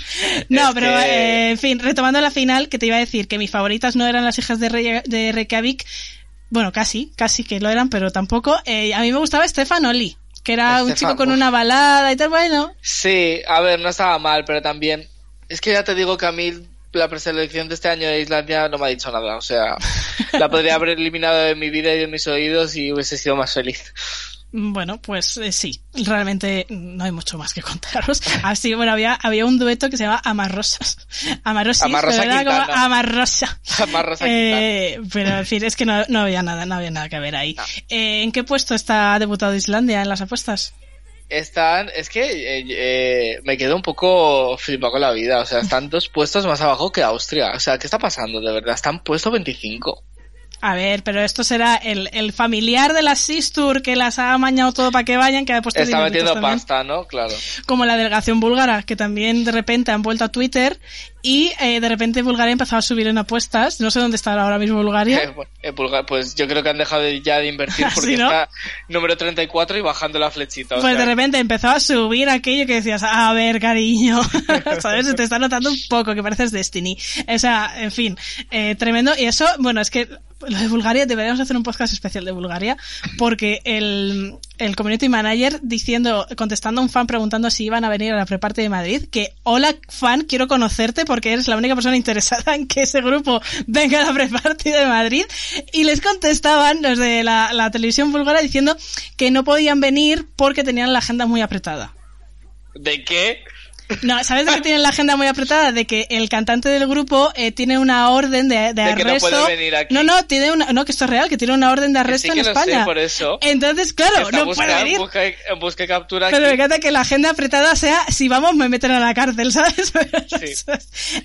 S1: No,
S5: Es
S1: pero
S5: que-
S1: eh, en fin, retomando la final, que te iba a decir que mis favoritas no eran las hijas de, Rey- de Reykjavik, bueno, casi, casi que lo eran, pero tampoco. Eh, a mí me gustaba Stefan Oli, que era un chico con una balada y tal, bueno,
S5: Sí, a ver, no estaba mal, pero también es que ya te digo que a mí la preselección de este año de Islandia no me ha dicho nada, o sea, la podría haber eliminado de mi vida y de mis oídos y hubiese sido más feliz.
S1: Bueno, pues eh, sí, realmente no hay mucho más que contaros. Así, bueno, había, había un dueto que se llama Amarrosas. Amarrosis,
S5: Amarrosa
S1: era como. Amarrosa.
S5: Más Rosa
S1: Eh, pero en fin, es que no, no había nada, no había nada que ver ahí. Eh, ¿En qué puesto está debutado Islandia en las apuestas?
S5: Están, es que eh, eh, me quedo un poco flipado con la vida, o sea, están dos puestos más abajo que Austria, o sea, ¿qué está pasando de verdad? Están puesto 25.
S1: A ver, pero esto será el, el familiar de las Sistur que las ha amañado todo para que vayan, que ha puesto
S5: Está metiendo
S1: también.
S5: pasta, ¿no? Claro.
S1: como la delegación búlgara, que también de repente han vuelto a Twitter y eh, de repente Bulgaria ha empezado a subir en apuestas. No sé dónde está ahora mismo Bulgaria.
S5: Eh, bueno, eh, Bulgar- pues yo creo que han dejado de- ya de invertir porque
S1: ¿Sí, no?
S5: está número 34 y bajando la flechita. o
S1: Pues
S5: sea,
S1: de repente empezó a subir aquello que decías, a ver, cariño, ¿sabes? Se te está notando un poco que pareces Destiny. O sea, en fin, eh, tremendo. Y eso, bueno, es que lo de Bulgaria, deberíamos hacer un podcast especial de Bulgaria, porque el, el community manager diciendo, contestando a un fan preguntando si iban a venir a la preparte de Madrid, que hola fan, quiero conocerte porque eres la única persona interesada en que ese grupo venga a la preparte de Madrid, y les contestaban los de la, la televisión búlgara diciendo que no podían venir porque tenían la agenda muy apretada.
S5: ¿De qué?
S1: No, ¿sabes de que tienen la agenda muy apretada? De que el cantante del grupo eh, tiene una orden de, de
S5: De que no
S1: arresto.
S5: puede venir aquí.
S1: no, no, tiene una, no, que esto es real, que tiene una orden de arresto
S5: sí que
S1: en
S5: lo sé,
S1: España.
S5: por eso.
S1: Entonces, claro,
S5: Está
S1: no
S5: busca-
S1: puede venir.
S5: Busca, busca captura
S1: Pero me
S5: aquí.
S1: encanta que la agenda apretada sea, si vamos me meten a la cárcel, ¿sabes?
S5: Sí.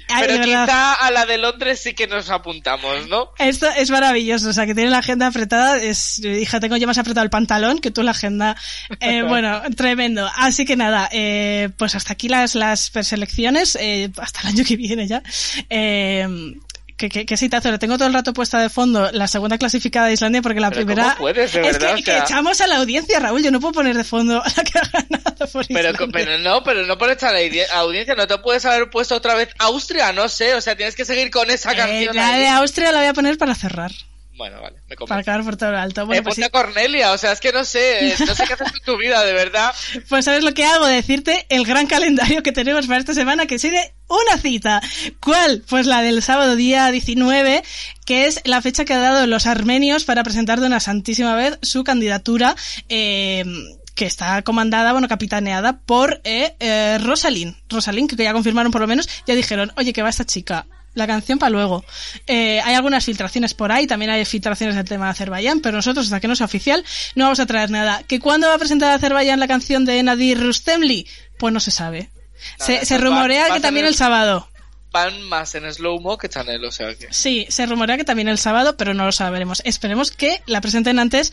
S1: Ay,
S5: Pero quizá a la de Londres sí que nos apuntamos, ¿no?
S1: Esto es maravilloso, o sea, que tiene la agenda apretada, es, hija, tengo ya más apretado el pantalón que tú la agenda. Eh, bueno, tremendo. Así que nada, eh, pues hasta aquí las, las preselecciones, eh, hasta el año que viene ya. Eh, que, que, que citazo, le tengo todo el rato puesta de fondo la segunda clasificada de Islandia porque la
S5: Pero
S1: primera...
S5: ¿cómo puedes, de
S1: es
S5: verdad?
S1: que,
S5: O sea-
S1: que echamos a la audiencia, Raúl, yo no puedo poner de fondo la que ha ganado por
S5: Pero,
S1: Islandia.
S5: pero no, pero no por esta audiencia, no te puedes haber puesto otra vez Austria, no sé, o sea, tienes que seguir con esa
S1: Eh,
S5: canción.
S1: la
S5: ahí.
S1: de Austria la voy a poner para cerrar,
S5: Bueno, vale, me
S1: para
S5: convence.
S1: acabar por todo lo alto.
S5: Eh,
S1: Bueno, pues sí.
S5: a Cornelia, o sea, es que no sé, eh, no sé qué haces con tu vida, de verdad.
S1: Pues sabes lo que hago, decirte el gran calendario que tenemos para esta semana, que tiene una cita. ¿Cuál? Pues la del sábado día 19, que es la fecha que ha dado los armenios para presentar de una santísima vez su candidatura, eh, que está comandada, bueno, capitaneada por eh, eh, Rosalind. Rosalind, que ya confirmaron por lo menos, ya dijeron, oye, que va esta chica. La canción para luego. Eh, hay algunas filtraciones por ahí, también hay filtraciones del tema de Azerbaiyán, pero nosotros, hasta que no sea oficial, no vamos a traer nada. ¿Que cuándo va a presentar Azerbaiyán la canción de Nadir Rustemli? Pues no se sabe. Se,
S5: Nada,
S1: se
S5: eso
S1: rumorea
S5: va- va
S1: que
S5: a
S1: también el sábado.
S5: Van más en slow-mo que Chanel, o sea que...
S1: Sí, se rumorea que también el sábado, pero no lo sabremos. Esperemos que la presenten antes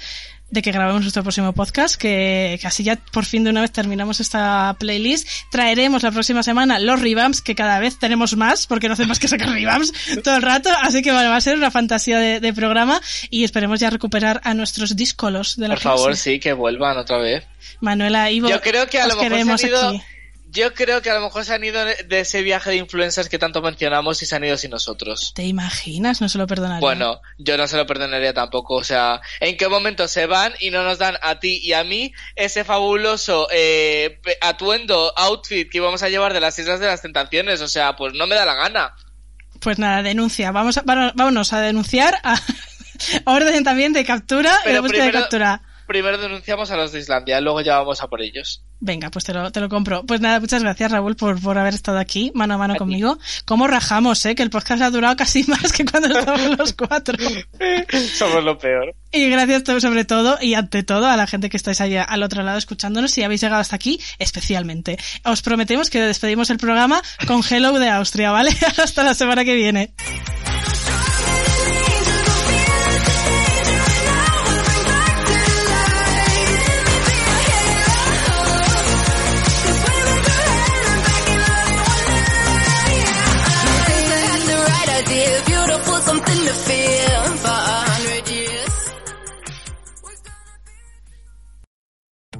S1: de que grabemos nuestro próximo podcast, que, que así ya por fin de una vez terminamos esta playlist. Traeremos la próxima semana los revamps, que cada vez tenemos más, porque no hacemos que sacar revamps todo el rato. Así que bueno, va a ser una fantasía de, de programa y esperemos ya recuperar a nuestros díscolos de la
S5: Por favor, sí, que vuelvan otra vez.
S1: Manuela, Ivo,
S5: Yo creo que a lo mejor se han ido... Yo creo que a lo mejor se han ido de de ese viaje de influencers que tanto mencionamos y se han ido sin nosotros.
S1: ¿Te imaginas? No se lo perdonaría.
S5: Bueno, yo no se lo perdonaría tampoco. O sea, ¿en qué momento se van y no nos dan a ti y a mí ese fabuloso eh, atuendo, outfit que íbamos a llevar de las Islas de las Tentaciones? O sea, pues no me da la gana.
S1: Pues nada, denuncia. Vamos a, vámonos a denunciar a orden también de captura y de
S5: Pero
S1: búsqueda de
S5: primero-
S1: captura.
S5: Primero denunciamos a los de Islandia, luego ya vamos a por ellos.
S1: Venga, pues te lo, te lo compro. Pues nada, muchas gracias Raúl por, por haber estado aquí mano a mano
S5: ti.
S1: conmigo. ¿Cómo rajamos, eh? Que el podcast ha durado casi más que cuando estábamos los cuatro.
S5: Somos lo peor.
S1: Y gracias sobre todo y ante todo a la gente que estáis allá al otro lado escuchándonos. Si habéis llegado hasta aquí, especialmente. Os prometemos que despedimos el programa con Hello de Austria, ¿vale? hasta la semana que viene.